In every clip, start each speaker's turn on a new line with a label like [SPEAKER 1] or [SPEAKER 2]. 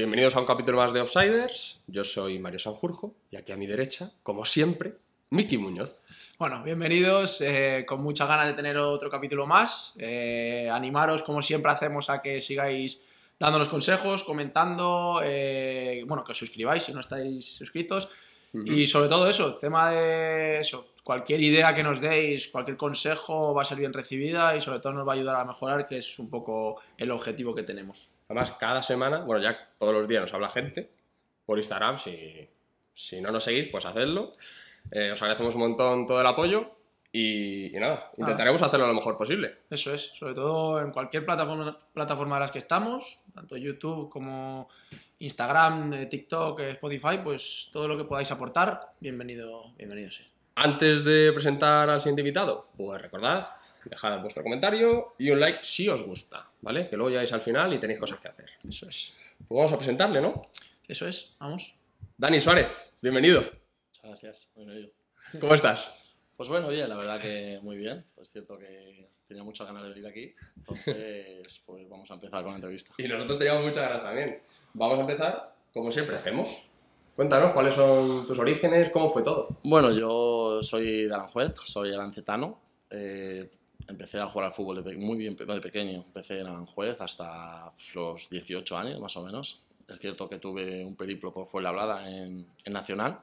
[SPEAKER 1] bienvenidos a un capítulo más de Offsiders. Yo soy Mario Sanjurjo y aquí a mi derecha, como siempre, Miki Muñoz.
[SPEAKER 2] Bueno, bienvenidos, eh, con muchas ganas de tener otro capítulo más. Eh, animaros, como siempre hacemos, a que sigáis dándonos consejos, comentando, eh, bueno, que os suscribáis si no estáis suscritos. Y sobre todo eso, tema de eso, cualquier idea que nos deis, cualquier consejo va a ser bien recibida y sobre todo nos va a ayudar a mejorar, que es un poco el objetivo que tenemos.
[SPEAKER 1] Además, cada semana, bueno, ya todos los días nos habla gente por Instagram. Si, si no nos seguís, pues hacedlo. Eh, os agradecemos un montón todo el apoyo y, y nada, intentaremos hacerlo lo mejor posible.
[SPEAKER 2] Eso es, sobre todo en cualquier plataforma, plataforma de las que estamos, tanto YouTube como Instagram, eh, TikTok, eh, Spotify, pues todo lo que podáis aportar, bienvenido, bienvenido sea.
[SPEAKER 1] Antes de presentar al siguiente invitado, pues recordad, dejad vuestro comentario y un like si os gusta, ¿vale? Que luego llegáis al final y tenéis cosas que hacer.
[SPEAKER 2] Eso es.
[SPEAKER 1] Pues vamos a presentarle, ¿no?
[SPEAKER 2] Eso es, vamos.
[SPEAKER 1] Dani Suárez, bienvenido.
[SPEAKER 3] Muchas gracias, bienvenido.
[SPEAKER 1] ¿Cómo estás?
[SPEAKER 3] Pues bueno, bien, la verdad que muy bien. Pues es cierto que tenía muchas ganas de venir aquí, entonces pues vamos a empezar con la entrevista.
[SPEAKER 1] Y nosotros teníamos muchas ganas también. Vamos a empezar, como siempre hacemos. Cuéntanos cuáles son tus orígenes, cómo fue todo.
[SPEAKER 3] Bueno, yo soy de Aranjuez, soy arancetano. Eh, empecé a jugar al fútbol de muy bien de pequeño. Empecé en Aranjuez hasta los 18 años, más o menos. Es cierto que tuve un periplo por Fuenlabrada en, en Nacional.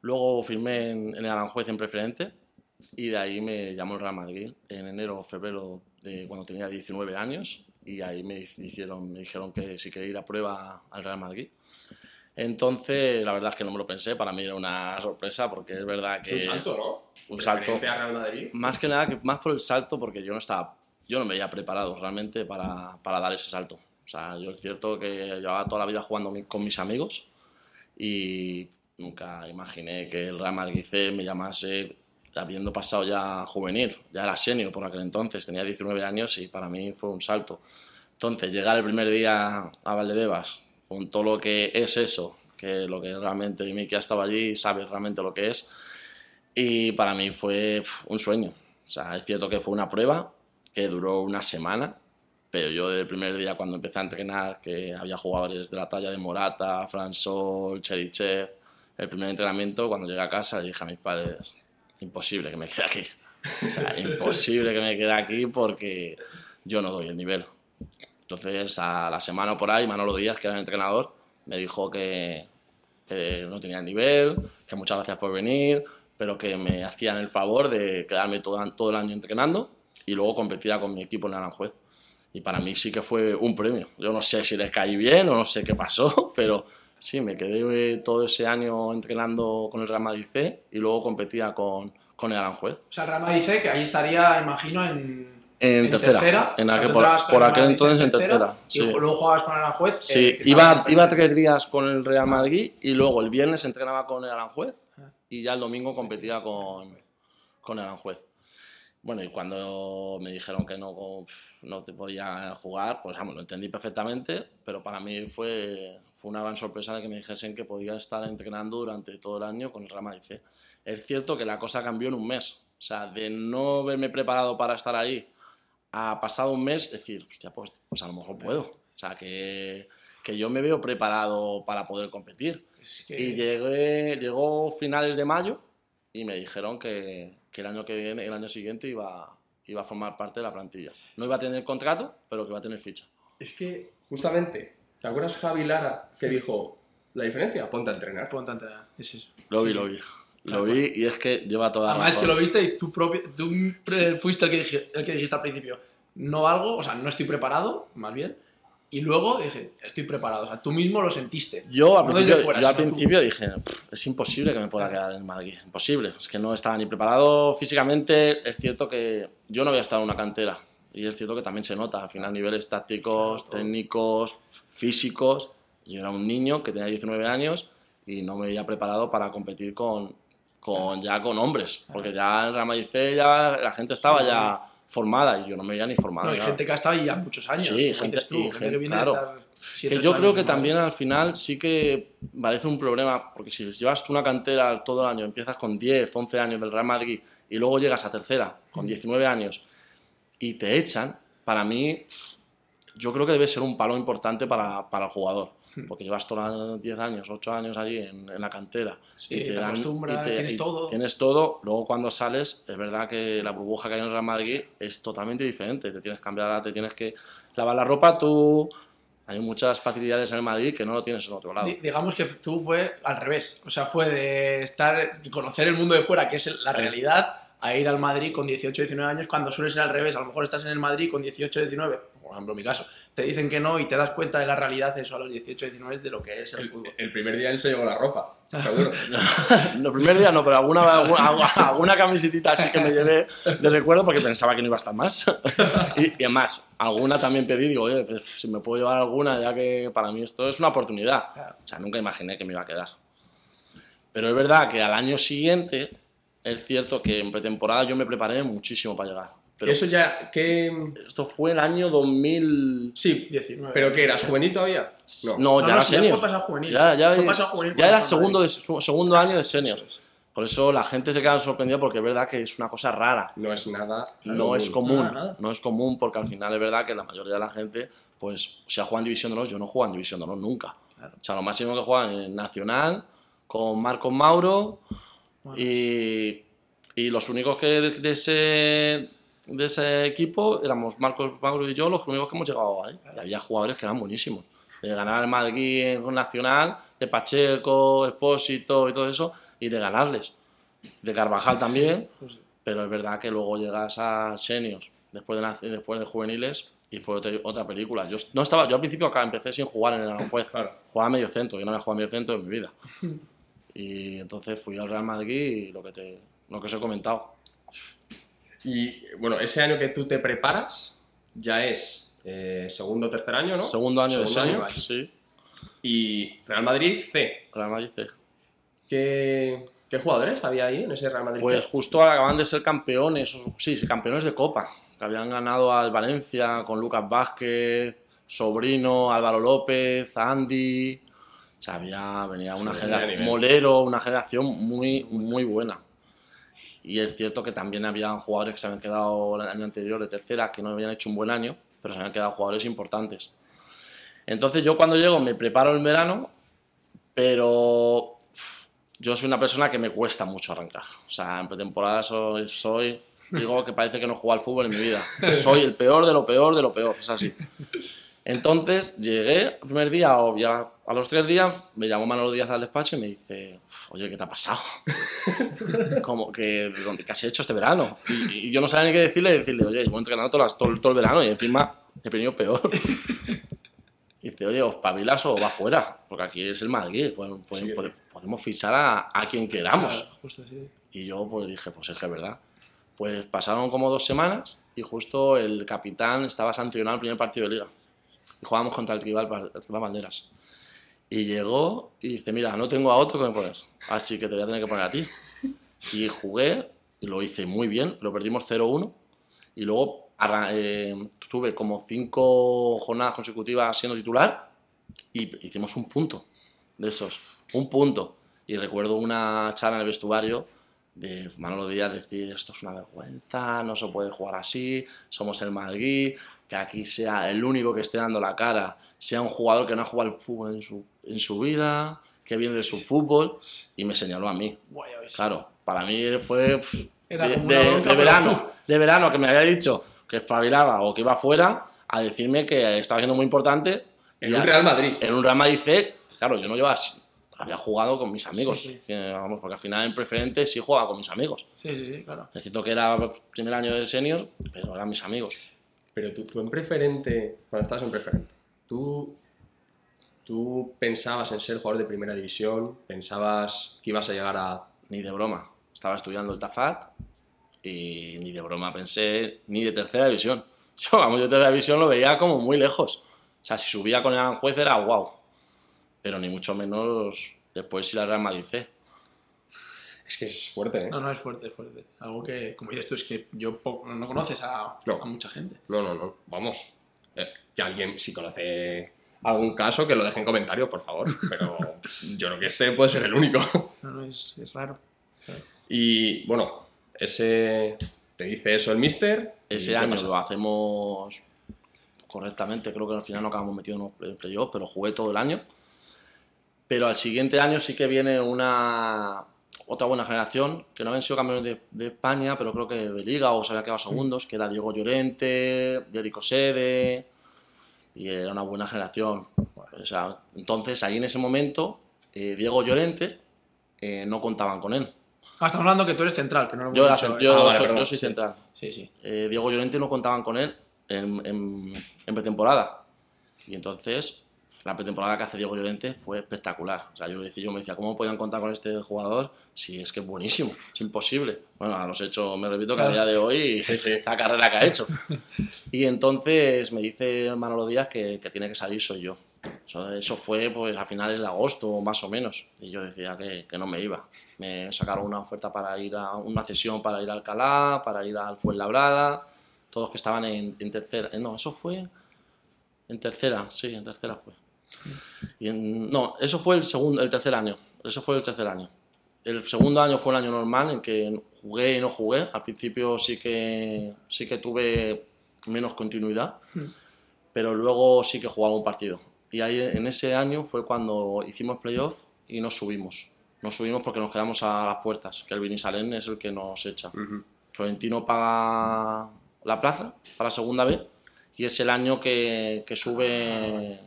[SPEAKER 3] Luego firmé en, en el Aranjuez en preferente y de ahí me llamó el Real Madrid en enero o febrero de cuando tenía 19 años y ahí me, hicieron, me dijeron que si quería ir a prueba al Real Madrid. Entonces, la verdad es que no me lo pensé, para mí era una sorpresa porque es verdad que...
[SPEAKER 1] Es un salto, ¿no?
[SPEAKER 3] un salto.
[SPEAKER 1] A Real Madrid.
[SPEAKER 3] Más que nada, más por el salto, porque yo no estaba, yo no me había preparado realmente para, para dar ese salto. O sea, yo es cierto que llevaba toda la vida jugando con mis amigos y nunca imaginé que el Real Madrid C me llamase habiendo pasado ya juvenil, ya era senior por aquel entonces, tenía 19 años y para mí fue un salto. Entonces, llegar el primer día a Valdebebas con todo lo que es eso, que lo que realmente Miki ha estado allí y sabe realmente lo que es, y para mí fue un sueño. O sea, es cierto que fue una prueba que duró una semana, pero yo desde el primer día cuando empecé a entrenar, que había jugadores de la talla de Morata, Fransol, Cherichev, el primer entrenamiento, cuando llegué a casa dije a mis padres, imposible que me quede aquí. O sea, imposible que me quede aquí porque yo no doy el nivel. Entonces, a la semana por ahí, Manolo Díaz, que era el entrenador, me dijo que, que no tenía nivel, que muchas gracias por venir, pero que me hacían el favor de quedarme todo, todo el año entrenando y luego competía con mi equipo en Aranjuez. Y para mí sí que fue un premio. Yo no sé si les caí bien o no sé qué pasó, pero sí, me quedé todo ese año entrenando con el Real Madrid C y luego competía con, con el Aranjuez.
[SPEAKER 2] O sea, el Real Madrid C, que ahí estaría, imagino, en...
[SPEAKER 3] En, tercera. En
[SPEAKER 2] o sea, tú
[SPEAKER 3] por por
[SPEAKER 2] el
[SPEAKER 3] aquel entonces en tercera.
[SPEAKER 2] Y
[SPEAKER 3] sí.
[SPEAKER 2] luego jugabas con Aranjuez. que-
[SPEAKER 3] Sí,
[SPEAKER 2] que
[SPEAKER 3] iba, iba tres días con el Real Madrid y luego el viernes entrenaba con el Aranjuez y ya el domingo competía con, con el Aranjuez. Bueno, y cuando me dijeron que no, no te podía jugar, pues vamos, lo entendí perfectamente, pero para mí fue, fue una gran sorpresa de que me dijesen que podía estar entrenando durante todo el año con el Real Madrid. Es cierto que la cosa cambió en un mes, o sea, de no haberme preparado para estar ahí a pasado un mes decir, hostia, pues, pues a lo mejor puedo. O sea, que, que yo me veo preparado para poder competir.
[SPEAKER 2] Es que-
[SPEAKER 3] Y llegué, llegó finales de mayo y me dijeron que, que el año que viene, el año siguiente iba, iba a formar parte de la plantilla. No iba a tener contrato, pero que iba a tener ficha.
[SPEAKER 1] Es que, justamente, ¿te acuerdas Javi Lara que dijo la diferencia? Ponte a entrenar.
[SPEAKER 2] Ponte a entrenar, es eso.
[SPEAKER 3] Lo vi,
[SPEAKER 2] Sí,
[SPEAKER 3] lo vi. Lo vi y es que lleva toda la
[SPEAKER 2] Además es que lo viste y tú, propio, tú
[SPEAKER 3] Sí.
[SPEAKER 2] fuiste el que, dije- el que dijiste al principio, no valgo, o sea, no estoy preparado, más bien. Y luego dije, estoy preparado. O sea, tú mismo lo sentiste.
[SPEAKER 3] Yo al
[SPEAKER 2] No
[SPEAKER 3] principio,
[SPEAKER 2] fuera,
[SPEAKER 3] yo al
[SPEAKER 2] tú.
[SPEAKER 3] principio dije, "Pff, es imposible que me pueda quedar en Madrid, imposible. Es que no estaba ni preparado físicamente. Es cierto que yo no había estado en una cantera y es cierto que también se nota, al final niveles tácticos,
[SPEAKER 1] Claro.
[SPEAKER 3] técnicos, físicos. Yo era un niño que tenía 19 años y no me había preparado para competir con, con ya con hombres, porque ya en Real Madrid ya la gente estaba ya formada y yo no me veía ni formado.
[SPEAKER 2] No, hay gente que ha estado ahí ya muchos años.
[SPEAKER 3] Sí, gente-
[SPEAKER 2] tú, que viene
[SPEAKER 3] claro.
[SPEAKER 2] a estar siete,
[SPEAKER 3] Que yo creo que también al final sí que parece un problema, porque si llevas tú una cantera todo el año, empiezas con 10, 11 años del Real Madrid y luego llegas a tercera con 19 años y te echan, para mí yo creo que debe ser un palo importante para, para el jugador. Porque llevas todos los 10 años, 8 años allí en, en la cantera.
[SPEAKER 2] Sí, te acostumbras, tienes todo.
[SPEAKER 3] Tienes todo, luego cuando sales, es verdad que la burbuja que hay en el Real Madrid es totalmente diferente. Te tienes que cambiar, te tienes que lavar la ropa tú. Hay muchas facilidades en el Madrid que no lo tienes en otro lado.
[SPEAKER 2] Di- Digamos que tú fue al revés. O sea, fue de estar, conocer el mundo de fuera, que es la realidad, a ir al Madrid con 18, 19 años, cuando suele ser al revés. A lo mejor estás en el Madrid con 18, 19, por ejemplo, en mi caso. Te dicen que no y te das cuenta de la realidad, eso a los 18, 19, de lo que es el
[SPEAKER 1] El,
[SPEAKER 2] fútbol.
[SPEAKER 1] el primer día él se llevó la ropa, seguro.
[SPEAKER 3] No, el primer día no, pero alguna, alguna, alguna camisitita así que me llevé de recuerdo porque pensaba que no iba a estar más. Y, y además, alguna también pedí, digo, oye, pues, si me puedo llevar alguna, ya que para mí esto es una oportunidad.
[SPEAKER 2] Claro.
[SPEAKER 3] O sea, nunca imaginé que me iba a quedar. Pero es verdad que al año siguiente, es cierto que en pretemporada yo me preparé muchísimo para llegar. Pero
[SPEAKER 1] Eso ya, ¿qué...?
[SPEAKER 3] esto fue el año 2000...
[SPEAKER 1] Sí,
[SPEAKER 2] 19.
[SPEAKER 1] ¿pero qué eras? ¿Juvenil todavía?
[SPEAKER 3] No,
[SPEAKER 2] No,
[SPEAKER 3] ya
[SPEAKER 2] no,
[SPEAKER 3] era
[SPEAKER 2] ya
[SPEAKER 3] senior.
[SPEAKER 2] fue pasado juvenil.
[SPEAKER 3] Ya, ya,
[SPEAKER 2] Fue pasado juvenil
[SPEAKER 3] ya era segundo, de, segundo año de senior. Por eso la gente se queda sorprendida porque es verdad que es una cosa rara.
[SPEAKER 1] No es nada...
[SPEAKER 3] No es común,
[SPEAKER 2] Nada, nada.
[SPEAKER 3] no es común porque al final es verdad que la mayoría de la gente, pues, se ha jugado en División de Honor, yo no jugado en División de Honor nunca.
[SPEAKER 2] Claro.
[SPEAKER 3] O sea, lo máximo que juegan en Nacional, con Marcos Mauro,
[SPEAKER 2] Bueno,
[SPEAKER 3] y, y los únicos que de, de ese, de ese equipo éramos Marcos Mauro y yo los únicos que hemos llegado ahí. Y había jugadores que eran buenísimos. De ganar el Madrid en Nacional, de Pacheco, Expósito y todo eso, y de ganarles. De Carvajal también, pero es verdad que luego llegas a seniors, después de, después de juveniles, y fue otra, otra película. Yo, no estaba, yo al principio acá empecé sin jugar en el Aranjuez,
[SPEAKER 1] Claro.
[SPEAKER 3] jugaba medio centro, yo no había jugado medio centro en mi vida. Y entonces fui al Real Madrid y lo que, te, lo que os he comentado.
[SPEAKER 1] Y, bueno, ese año que tú te preparas ya es eh, segundo o tercer año, ¿no?
[SPEAKER 3] Segundo año de
[SPEAKER 1] Segundo
[SPEAKER 3] senior, sí.
[SPEAKER 1] Y Real Madrid C.
[SPEAKER 3] Real Madrid C.
[SPEAKER 1] ¿Qué, qué jugadores había ahí en ese Real Madrid
[SPEAKER 3] Pues
[SPEAKER 1] C?
[SPEAKER 3] justo acaban de ser campeones, sí, campeones de Copa, que habían ganado al Valencia con Lucas Vázquez, Sobrino, Álvaro López, Andy. O sea, había, venía una
[SPEAKER 1] Sí,
[SPEAKER 3] generación. Molero, una generación muy, muy buena. Y es cierto que también habían jugadores que se habían quedado el año anterior de tercera, que no habían hecho un buen año, pero se habían quedado jugadores importantes. Entonces yo cuando llego me preparo el verano, pero yo soy una persona que me cuesta mucho arrancar. O sea, en pretemporada soy, soy digo que parece que no he jugado al fútbol en mi vida. Soy el peor de lo peor de lo peor, es así. Entonces llegué el primer día, o ya a los tres días, me llamó Manolo Díaz al despacho y me dice, oye, ¿qué te ha pasado? Como que, ¿qué has hecho este verano? Y, y yo no sabía ni qué decirle, decirle, oye, hemos entrenado todo, todo, todo el verano y encima he venido peor. Y dice, oye, os pabilas o va fuera, porque aquí es el Madrid, pues, pues,
[SPEAKER 1] Sí.
[SPEAKER 3] pode- podemos fichar a, a quien queramos.
[SPEAKER 2] Claro, justo así.
[SPEAKER 3] Y yo pues dije, pues es que es verdad. Pues pasaron como dos semanas y justo el capitán estaba sancionado el primer partido de liga. Jugábamos contra el Tribal, el Tribal Banderas. Y llegó y dice, mira, no tengo a otro que me poner, así que te voy a tener que poner a ti. Y jugué, y lo hice muy bien, lo perdimos 0-1. Y luego eh, tuve como cinco jornadas consecutivas siendo titular y hicimos un punto de esos, un punto. Y recuerdo una charla en el vestuario de Manolo Díaz decir esto es una vergüenza, no se puede jugar así, somos el Madrid, que aquí sea el único que esté dando la cara, sea un jugador que no ha jugado al fútbol en su, en su vida, que viene de su fútbol, y me señaló a mí. Claro, para mí fue pff,
[SPEAKER 2] Era
[SPEAKER 3] de, de- de verano, de verano que me había dicho que espabilaba o que iba fuera a decirme que estaba siendo muy importante
[SPEAKER 1] En un Real Madrid.
[SPEAKER 3] en un Real Madrid C, claro, yo no llevaba, había jugado con mis amigos,
[SPEAKER 2] Sí, sí.
[SPEAKER 3] que, vamos, porque al final en preferente sí jugaba con mis amigos.
[SPEAKER 2] Sí, sí, sí, claro.
[SPEAKER 3] Es cierto que era primer año de senior, pero eran mis amigos.
[SPEAKER 1] Pero tú, tú en preferente, cuando estabas en preferente, ¿tú, tú pensabas en ser jugador de primera división, pensabas que ibas a llegar a...
[SPEAKER 3] Ni de broma. Estaba estudiando el TAFAT y ni de broma pensé ni de tercera división. Yo, vamos, yo tercera división lo veía como muy lejos. O sea, si subía con el Aranjuez era wow. Pero ni mucho menos después ir al Real Madrid.
[SPEAKER 1] Es que es fuerte, ¿eh?
[SPEAKER 2] No, no, es fuerte, es fuerte. Algo que, como dices tú, es que yo no conoces a,
[SPEAKER 1] No.
[SPEAKER 2] a mucha gente.
[SPEAKER 1] No, no, no. Vamos. Eh, que alguien, si conoce algún caso, que lo deje en comentarios, por favor. Pero yo creo que este puede ser el único.
[SPEAKER 2] No, no, es, es raro.
[SPEAKER 1] Y bueno, ese te dice eso el mister. ¿y
[SPEAKER 3] Ese año
[SPEAKER 1] pasa?
[SPEAKER 3] lo hacemos correctamente. Creo que al final no acabamos metidos en play- playoff, pero jugué todo el año. Pero al siguiente año sí que viene una otra buena generación, que no habían sido campeones de, de España, pero creo que de Liga o se habían quedado segundos, que era Diego Llorente, Derico Sede, y era una buena generación. O sea, entonces, ahí en ese momento, eh, Diego Llorente eh, no contaban con él.
[SPEAKER 2] Ah, estamos hablando que tú eres central, que no lo
[SPEAKER 3] Yo,
[SPEAKER 2] dicho, ¿eh?
[SPEAKER 3] yo
[SPEAKER 1] Ah, vale,
[SPEAKER 3] soy, yo soy
[SPEAKER 1] sí.
[SPEAKER 3] central.
[SPEAKER 2] Sí, sí.
[SPEAKER 3] Eh, Diego Llorente no contaban con él en, en- en pretemporada. Y entonces, la pretemporada que hace Diego Llorente fue espectacular. O sea, yo, decía, yo me decía, ¿cómo podían contar con este jugador si es que es buenísimo? Es imposible. Bueno, a los hechos, me repito que a día de hoy
[SPEAKER 1] Sí, sí.
[SPEAKER 3] la carrera que ha hecho. Y entonces me dice Manolo Díaz que, que tiene que salir soy yo. Eso, eso fue pues a finales de agosto, más o menos. Y yo decía que, que no me iba. Me sacaron una oferta para ir a una cesión para ir a Alcalá, para ir al Fuenlabrada, todos que estaban en, en tercera. eh, No, eso fue en tercera, sí, en tercera fue. Y en- no, eso fue el segundo, el tercer año. Eso fue el tercer año. El segundo año fue el año normal en que jugué y no jugué. Al principio sí que sí que tuve menos continuidad, pero luego sí que jugaba un partido. Y ahí en ese año fue cuando hicimos playoff y nos subimos. Nos subimos porque nos quedamos a las puertas, que el Vinisalén es el que nos echa.
[SPEAKER 1] Ujú.
[SPEAKER 3] Florentino paga la plaza para segunda B y es el año que, que sube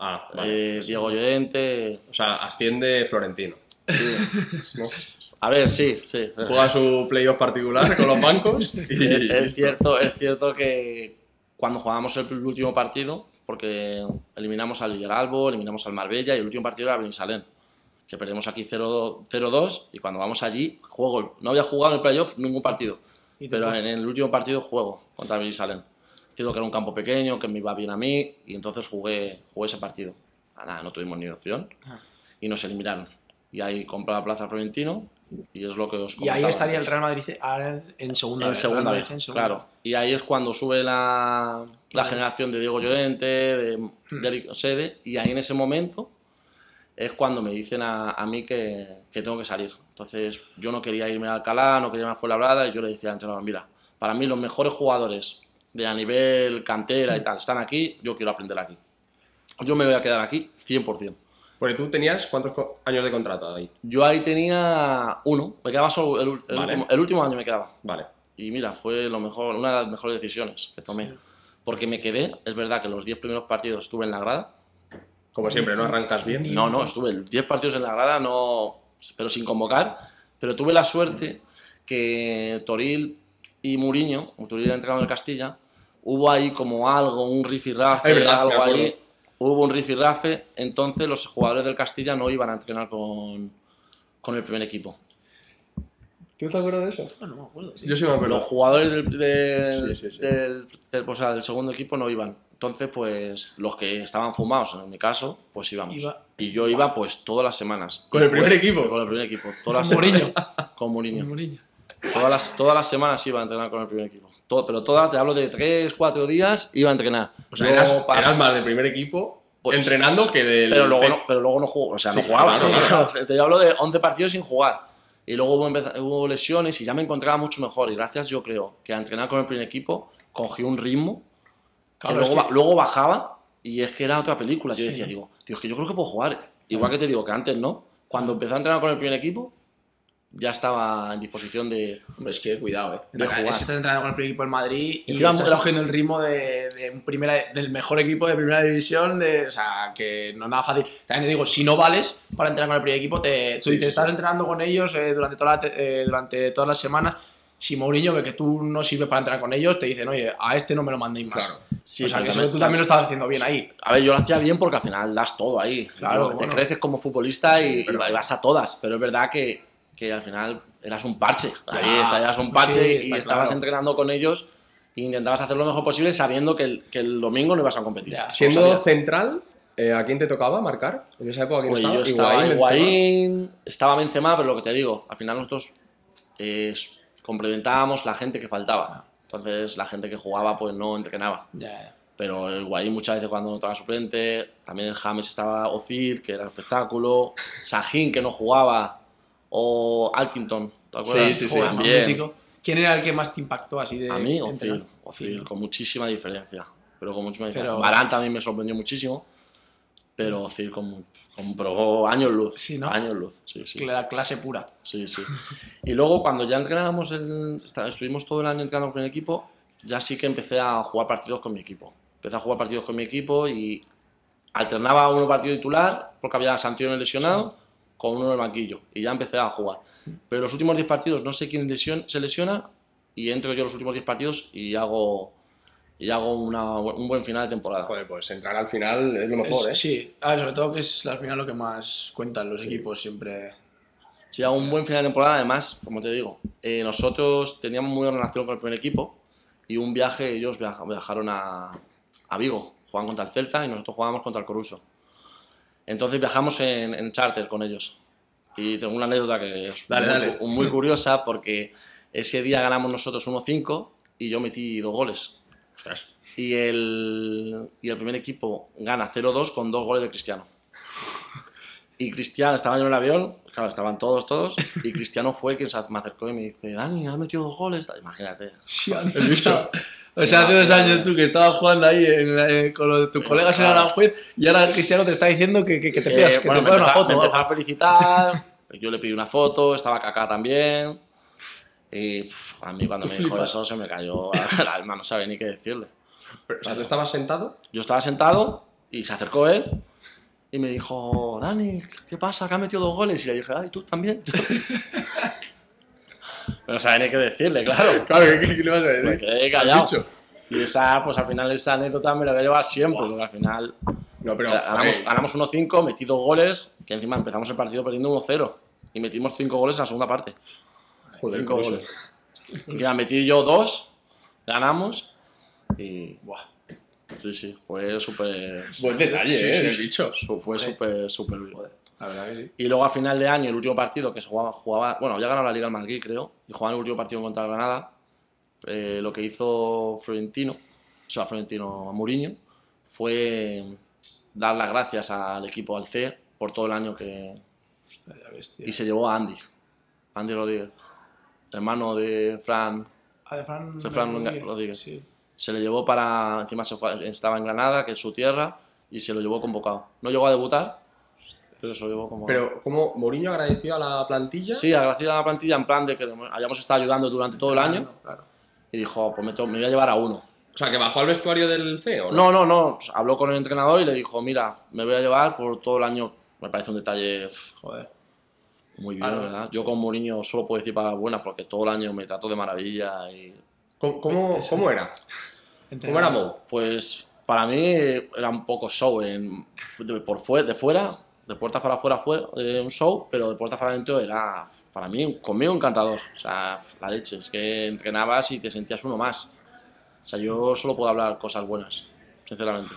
[SPEAKER 1] Ah, vale.
[SPEAKER 3] eh, Diego Llorente.
[SPEAKER 1] O sea, asciende Florentino.
[SPEAKER 3] Sí.
[SPEAKER 1] ¿no?
[SPEAKER 3] A ver, sí, sí.
[SPEAKER 1] Juega su playoff particular con los bancos y
[SPEAKER 3] Es, cierto, es cierto que cuando jugamos el último partido, porque eliminamos al Villaralbo, eliminamos al Marbella y el último partido era Benisalén, que perdemos aquí 0 0-2 y cuando vamos allí juego, no había jugado en el playoff ningún partido, pero en el último partido juego contra Benisalén. Es cierto que era un campo pequeño, que me iba bien a mí y entonces jugué, jugué ese partido. A nada, no tuvimos ni opción
[SPEAKER 2] Ah.
[SPEAKER 3] y nos eliminaron. Y ahí compré la plaza Florentino y es lo que os
[SPEAKER 2] Y ahí estaría el. Real Madrid ahora en segunda
[SPEAKER 3] En
[SPEAKER 2] vez,
[SPEAKER 3] segunda vez,
[SPEAKER 2] Madrid en segunda
[SPEAKER 3] claro. Y ahí es cuando sube la, la generación de Diego Llorente, de,
[SPEAKER 2] Hmm.
[SPEAKER 3] de Eric Sede, y ahí en ese momento es cuando me dicen a, a mí que, que tengo que salir. Entonces yo no quería irme a Alcalá, no quería irme a Fuenlabrada, y yo le decía al entrenador, mira, para mí los mejores jugadores de a nivel cantera y tal están aquí, yo quiero aprender aquí. Yo me voy a quedar aquí 100%.
[SPEAKER 1] Porque tú tenías cuántos años de contrato ahí.
[SPEAKER 3] Yo ahí tenía uno, me quedaba solo el, ul- el
[SPEAKER 1] Vale.
[SPEAKER 3] último, el último año me quedaba.
[SPEAKER 1] Vale.
[SPEAKER 3] Y mira, fue lo mejor, una de las mejores decisiones que tomé.
[SPEAKER 2] Sí.
[SPEAKER 3] Porque me quedé, es verdad que los 10 primeros partidos estuve en la grada.
[SPEAKER 1] Como siempre, no arrancas bien.
[SPEAKER 3] No, no, estuve 10 partidos en la grada, no, pero sin convocar. Pero tuve la suerte que Toril y Muriño, era entrenador del Castilla, hubo ahí como algo, un rifirrafe,
[SPEAKER 1] verdad,
[SPEAKER 3] algo ahí. Hubo un rifirrafe, entonces los jugadores del Castilla no iban a entrenar con, con el primer equipo.
[SPEAKER 1] ¿Tú te acuerdas de eso?
[SPEAKER 2] No, no me acuerdo. sí.
[SPEAKER 1] Yo sí me acuerdo.
[SPEAKER 3] Los jugadores del, del,
[SPEAKER 1] Sí, sí, sí.
[SPEAKER 3] del- del- o sea, del segundo equipo no iban. Entonces, pues los que estaban fumados, en mi caso, pues íbamos.
[SPEAKER 2] Iba-
[SPEAKER 3] Y yo iba pues todas las semanas.
[SPEAKER 1] ¿Con
[SPEAKER 3] Y
[SPEAKER 1] el primer equipo?
[SPEAKER 3] Con el primer equipo. Todas las
[SPEAKER 2] Con Mourinho.
[SPEAKER 3] Con Mourinho. Todas las, todas las semanas iba a entrenar con el primer equipo. Todo- pero todas, te hablo de 3, 4 días, iba a entrenar.
[SPEAKER 1] O sea, eras, eras más del primer equipo
[SPEAKER 3] Pues,
[SPEAKER 1] entrenando que del.
[SPEAKER 3] pero luego, no, pero luego no jugó, o sea, no
[SPEAKER 1] Sí,
[SPEAKER 3] jugaba.
[SPEAKER 1] claro,
[SPEAKER 3] ¿no?
[SPEAKER 1] claro.
[SPEAKER 3] Te hablo de 11 partidos sin jugar. Y luego hubo, hubo lesiones y ya me encontraba mucho mejor. Y gracias, yo creo, que a entrenar con el primer equipo cogí un ritmo que
[SPEAKER 2] Claro,
[SPEAKER 3] luego,
[SPEAKER 2] es que-
[SPEAKER 3] luego bajaba y es que era otra película. Yo
[SPEAKER 2] Sí.
[SPEAKER 3] decía, digo, tío, es que yo creo que puedo jugar. Igual que te digo que antes no. Cuando empecé a entrenar con el primer equipo, ya estaba en disposición de.
[SPEAKER 2] Hombre, es que cuidado, eh.
[SPEAKER 3] De
[SPEAKER 2] Es
[SPEAKER 3] jugar.
[SPEAKER 2] que estás entrenando con el primer equipo del Madrid y
[SPEAKER 3] Encima
[SPEAKER 2] estás cogiendo el ritmo de, de un primera, del mejor equipo de primera división. De, o sea, que no es nada fácil. También te digo, si no vales para entrenar con el primer equipo, te, tú
[SPEAKER 1] Sí,
[SPEAKER 2] dices,
[SPEAKER 1] sí,
[SPEAKER 2] estás
[SPEAKER 1] sí.
[SPEAKER 2] entrenando con ellos eh, durante, toda la te- eh, durante todas las semanas. Si Mourinho ve que tú no sirves para entrenar con ellos, te dicen, oye, a este no me lo mandéis más.
[SPEAKER 1] Claro.
[SPEAKER 3] Sí,
[SPEAKER 2] o sea, que eso tú también lo estabas haciendo bien ahí.
[SPEAKER 3] A ver, yo lo hacía bien porque al final das todo ahí.
[SPEAKER 2] Claro,
[SPEAKER 3] Te
[SPEAKER 2] bueno.
[SPEAKER 3] creces como futbolista y,
[SPEAKER 1] pero-
[SPEAKER 3] y vas a todas. Pero es verdad que, que al final eras un parche. Ahí estabas un
[SPEAKER 2] sí,
[SPEAKER 3] parche y estabas entrenando con ellos e intentabas hacer lo mejor posible sabiendo que el, que el domingo no ibas a competir.
[SPEAKER 2] Ya.
[SPEAKER 1] Siendo
[SPEAKER 3] sabía.
[SPEAKER 1] central, eh, ¿a quién te tocaba marcar? En esa época, ¿quién
[SPEAKER 3] Pues
[SPEAKER 1] estaba?
[SPEAKER 3] yo estaba
[SPEAKER 1] Higuaín,
[SPEAKER 3] Higuaín, estaba Benzema, pero lo que te digo, al final nosotros eh, complementábamos la gente que faltaba. Entonces la gente que jugaba pues no entrenaba.
[SPEAKER 2] Ya, ya.
[SPEAKER 3] Pero el Guaín muchas veces cuando no estaba suplente, también el James estaba Ozil, que era espectáculo, Sahin, que no jugaba, o Alkington, ¿te acuerdas?
[SPEAKER 1] Sí, sí, sí.
[SPEAKER 2] Joder. ¿Quién era el que más te impactó así de
[SPEAKER 3] A mí? Ozil, Ozil, con muchísima diferencia. Pero con muchísima diferencia.
[SPEAKER 2] Pero-
[SPEAKER 3] Varane también me sorprendió muchísimo. pero sí, con, con pero años luz.
[SPEAKER 2] Sí, ¿no?
[SPEAKER 3] Años luz, sí, sí.
[SPEAKER 2] La clase pura.
[SPEAKER 3] Sí, sí. Y luego cuando ya entrenábamos, el- estuvimos todo el año entrenando con el equipo, ya sí que empecé a jugar partidos con mi equipo. Empecé a jugar partidos con mi equipo y alternaba uno partido titular porque había sanciones lesionado con uno en el banquillo y ya empecé a jugar. Pero los últimos 10 partidos no sé quién lesión- se lesiona y entro yo los últimos 10 partidos y hago, y hago una- un buen final de temporada.
[SPEAKER 1] Joder, pues entrar al final es lo mejor,
[SPEAKER 2] Es-
[SPEAKER 1] ¿eh?
[SPEAKER 2] Sí, a ver, sobre todo que es al final lo que más cuentan los equipos siempre.
[SPEAKER 3] Sí, hago un buen final de temporada. Además, como te digo, eh, nosotros teníamos muy buena relación con el primer equipo y un viaje, ellos viaja- viajaron a, a Vigo, jugaban contra el Celta y nosotros jugábamos contra el Coruso. Entonces viajamos en, en charter con ellos. Y tengo una anécdota que es
[SPEAKER 1] Dale,
[SPEAKER 3] muy,
[SPEAKER 1] dale.
[SPEAKER 3] muy curiosa porque ese día ganamos nosotros 1-5 y yo metí dos goles.
[SPEAKER 1] Ostras.
[SPEAKER 3] Y el, y el primer equipo gana 0-2 con dos goles de Cristiano. Y Cristiano estaba yo en el avión, claro, estaban todos, todos, y Cristiano fue quien se me acercó y me dice, Dani, has metido dos goles. Imagínate.
[SPEAKER 2] El bicho. O sea, hace dos años tú que estabas jugando ahí en la- eh, con los tus colegas en Aranjuez y ahora Cristiano te está diciendo que, que, que te
[SPEAKER 3] Eh,
[SPEAKER 2] pidas, que
[SPEAKER 3] bueno,
[SPEAKER 2] te
[SPEAKER 3] me
[SPEAKER 2] ponga una foto.
[SPEAKER 3] me empezó a felicitar, yo le pedí una foto, estaba Kaká también. Y pf, a mí cuando me dijo
[SPEAKER 2] flipas.
[SPEAKER 3] eso se me cayó el alma, no sabía ni qué decirle.
[SPEAKER 1] Pero, o sea, ¿tú estabas sentado?
[SPEAKER 3] Yo estaba sentado y se acercó él y me dijo, Dani, ¿qué pasa? Que ha metido dos goles. Y le dije, ay, ¿tú también? Pero no sabía ni qué decirle, claro.
[SPEAKER 1] Claro, ¿qué, qué, qué le vas a decir?
[SPEAKER 3] Me quedé
[SPEAKER 1] ¿Qué has
[SPEAKER 3] callado. Y esa, pues al final esa anécdota me la voy a llevar siempre, porque al final
[SPEAKER 1] No, pero.
[SPEAKER 3] ganamos,
[SPEAKER 1] joder,
[SPEAKER 3] ganamos 1-5, metí dos goles, que encima empezamos el partido perdiendo 1-0. Y metimos cinco goles en la segunda parte.
[SPEAKER 1] joder,
[SPEAKER 3] cinco
[SPEAKER 1] qué
[SPEAKER 3] goles. Y ya metí yo dos, ganamos y... Buah. Sí, sí, fue súper...
[SPEAKER 1] Buen detalle,
[SPEAKER 2] Sí,
[SPEAKER 1] ¿eh?
[SPEAKER 2] sí,
[SPEAKER 3] Fue súper, súper bien.
[SPEAKER 2] Joder, la verdad que sí.
[SPEAKER 3] Y luego a final de año, el último partido que se jugaba, jugaba bueno, ya ganó la Liga el Madrid, creo, y jugaba el último partido contra el Granada. eh, lo que hizo Florentino, o sea, Florentino Mourinho, fue dar las gracias al equipo, al C, por todo el año que.
[SPEAKER 2] Hostia, ya ves, tío.
[SPEAKER 3] Y se llevó a Andy, Andy Rodríguez, hermano de Fran.
[SPEAKER 2] Ah, de Fran,
[SPEAKER 3] de Fran Rodríguez.
[SPEAKER 2] Sí.
[SPEAKER 3] Se le llevó para. Encima se fue- estaba en Granada, que es su tierra, y se lo llevó convocado. No llegó a debutar, pero se lo llevó convocado.
[SPEAKER 1] Pero, ¿cómo Mourinho agradeció a la plantilla?
[SPEAKER 3] Sí, agradeció a la plantilla en plan de que hayamos estado ayudando durante todo el año
[SPEAKER 2] Claro.
[SPEAKER 3] y dijo, pues me, me voy a llevar a uno.
[SPEAKER 1] O sea, que bajó al vestuario del CEO,
[SPEAKER 3] No,
[SPEAKER 1] ¿no?
[SPEAKER 3] no, no, habló con el entrenador y le dijo, mira, me voy a llevar por todo el año. Me parece un detalle
[SPEAKER 2] Joder.
[SPEAKER 3] muy bien,
[SPEAKER 2] Claro,
[SPEAKER 3] ¿verdad? Yo con Mourinho solo puedo decir palabras buenas porque todo el año me trato de maravilla y...
[SPEAKER 1] ¿Cómo, cómo, cómo era? ¿Cómo era Mou?
[SPEAKER 3] Pues para mí era un poco show, en, de, por fuera, de fuera, de puertas para afuera fue eh, un show, pero de puertas para adentro era, para mí, conmigo encantador. O sea, la leche, es que entrenabas y te sentías uno más. O sea, yo solo puedo hablar cosas buenas, sinceramente.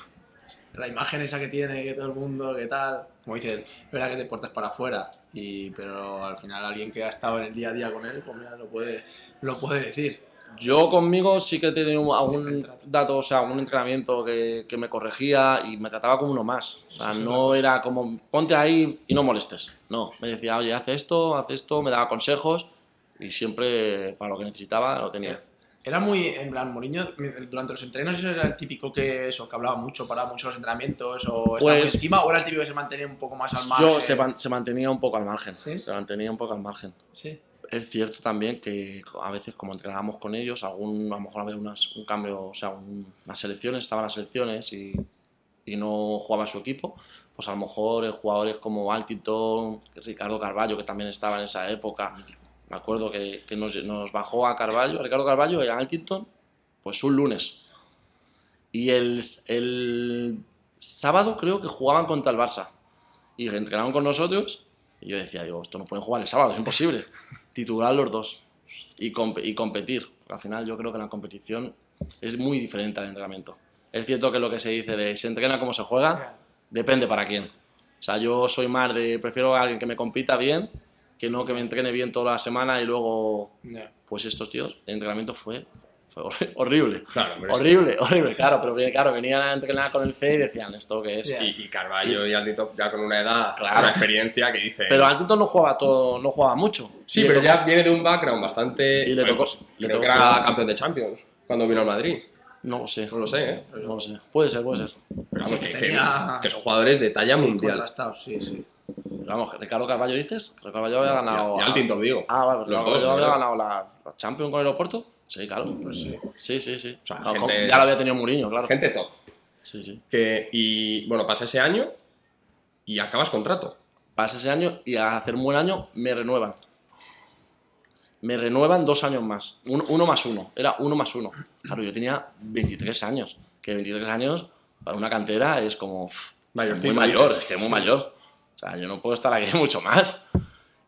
[SPEAKER 2] La imagen esa que tiene, que todo el mundo, que tal. Como dices, es verdad que te portas para afuera, y, pero al final alguien que ha estado en el día a día con él, pues mira, lo puede, lo puede decir.
[SPEAKER 3] Yo conmigo sí que he tenido
[SPEAKER 2] el
[SPEAKER 3] algún dato, o sea, algún entrenamiento que, que me corregía y me trataba como uno más. O sea,
[SPEAKER 2] Eso es
[SPEAKER 3] no era como, ponte ahí y no molestes. No, me decía, oye, haz esto, haz esto, me daba consejos y siempre para lo que necesitaba lo tenía.
[SPEAKER 2] Era muy, en plan, Mourinho, durante los entrenos eso era el típico que eso, que hablaba mucho, paraba mucho los entrenamientos, o estaba
[SPEAKER 3] Pues-
[SPEAKER 2] encima, o era el típico que se mantenía un poco más al margen.
[SPEAKER 3] Yo se, se mantenía un poco al margen.
[SPEAKER 2] ¿Sí?
[SPEAKER 3] Se mantenía un poco al margen.
[SPEAKER 2] Sí.
[SPEAKER 3] Es cierto también que a veces como entrenábamos con ellos, algún, a lo mejor había unas- un cambio, o sea, un- las selecciones, estaban las selecciones y, no jugaba su equipo, pues a lo mejor jugadores como Altington, Ricardo Carballo, que también estaba en esa época, me acuerdo que, nos, bajó a Carballo, a Ricardo Carballo y a pues un lunes. Y el, el sábado creo que jugaban contra el Barça y entrenaron con nosotros y yo decía, digo, esto no pueden jugar el sábado, es imposible. Titular los dos y, comp- y competir. Al final yo creo que la competición es muy diferente al entrenamiento. Es cierto que lo que se dice de se entrena como se juega, depende para quién. O sea, yo soy más de, prefiero a alguien que me compita bien, que no que me entrene bien toda la semana y luego, pues estos tíos, el entrenamiento fue, fue horri- horrible.
[SPEAKER 1] Claro,
[SPEAKER 3] Horrible, horrible, claro, pero claro, venían a entrenar con el C y decían, ¿esto qué es?
[SPEAKER 1] Y, y Carballo y Aldito ya con una edad,
[SPEAKER 3] Claro.
[SPEAKER 1] una experiencia que dice...
[SPEAKER 3] Pero Altito no jugaba todo, no jugaba mucho.
[SPEAKER 1] Sí,
[SPEAKER 3] Y
[SPEAKER 1] pero
[SPEAKER 3] tocó-
[SPEAKER 1] ya viene de un background bastante...
[SPEAKER 3] Y le
[SPEAKER 1] Joder,
[SPEAKER 3] tocó-
[SPEAKER 1] pues,
[SPEAKER 3] le
[SPEAKER 1] creo
[SPEAKER 3] tocó
[SPEAKER 1] que era
[SPEAKER 3] jugar.
[SPEAKER 1] campeón de Champions cuando vino al Madrid.
[SPEAKER 3] No lo sé.
[SPEAKER 1] No lo sé, ¿eh?
[SPEAKER 3] No lo sé. Puede ser, puede ser.
[SPEAKER 1] Pero vamos, que, que-
[SPEAKER 2] tenía-
[SPEAKER 1] que son jugadores de talla
[SPEAKER 2] Sí,
[SPEAKER 1] mundial.
[SPEAKER 2] contrastados, sí, sí.
[SPEAKER 3] Vamos, Ricardo Carballo dices. Ricardo Carballo había ganado.
[SPEAKER 1] Y
[SPEAKER 3] a-
[SPEAKER 1] Altinton, digo.
[SPEAKER 3] Ah, vale, Ricardo Carballo había ganado la, la Champions con el aeropuerto. Sí, claro.
[SPEAKER 2] Pues sí.
[SPEAKER 3] Sí, sí, sí.
[SPEAKER 1] sea,
[SPEAKER 3] No,
[SPEAKER 1] gente-
[SPEAKER 3] Ya lo había tenido Mourinho, claro.
[SPEAKER 1] Gente top.
[SPEAKER 3] Sí, sí.
[SPEAKER 1] Que, y bueno, pasa ese año y acabas contrato.
[SPEAKER 3] Pasa ese año y a hacer un buen año me renuevan. Me renuevan dos años más. Uno, uno más uno. Era uno más uno. Claro, yo tenía 23 años. Que 23 años para una cantera es como. muy mayor, es que muy mayor. Yo no puedo estar aquí mucho más.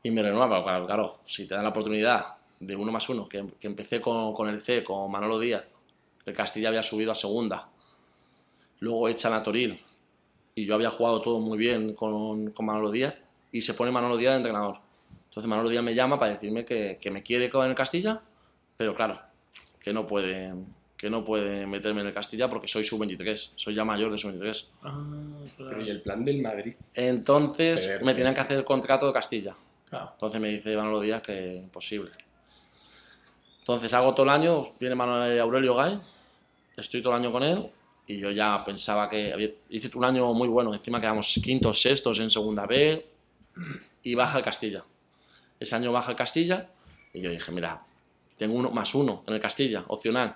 [SPEAKER 3] Y me renuevan, pero claro, claro, si te dan la oportunidad de uno más uno, que, empecé con, el C, con Manolo Díaz, el Castilla había subido a segunda, luego echan a Toril, y yo había jugado todo muy bien con, con Manolo Díaz, y se pone Manolo Díaz de entrenador. Entonces Manolo Díaz me llama para decirme que, que me quiere con el Castilla, pero claro, que no puede, que no puede meterme en el Castilla porque soy sub-23, soy ya mayor de sub-23.
[SPEAKER 2] Ah,
[SPEAKER 1] Pero y el plan del Madrid.
[SPEAKER 3] Entonces
[SPEAKER 1] Pero-
[SPEAKER 3] me tenían que hacer el contrato de Castilla.
[SPEAKER 2] Claro.
[SPEAKER 3] Entonces me dice Manolo Díaz que imposible. Entonces hago todo el año, viene Manuel Aurelio Gay, estoy todo el año con él y yo ya pensaba que había- hice un año muy bueno, encima quedamos quintos, sextos en segunda B y baja el Castilla. Ese año baja el Castilla y yo dije, mira, tengo uno más uno en el Castilla, opcional.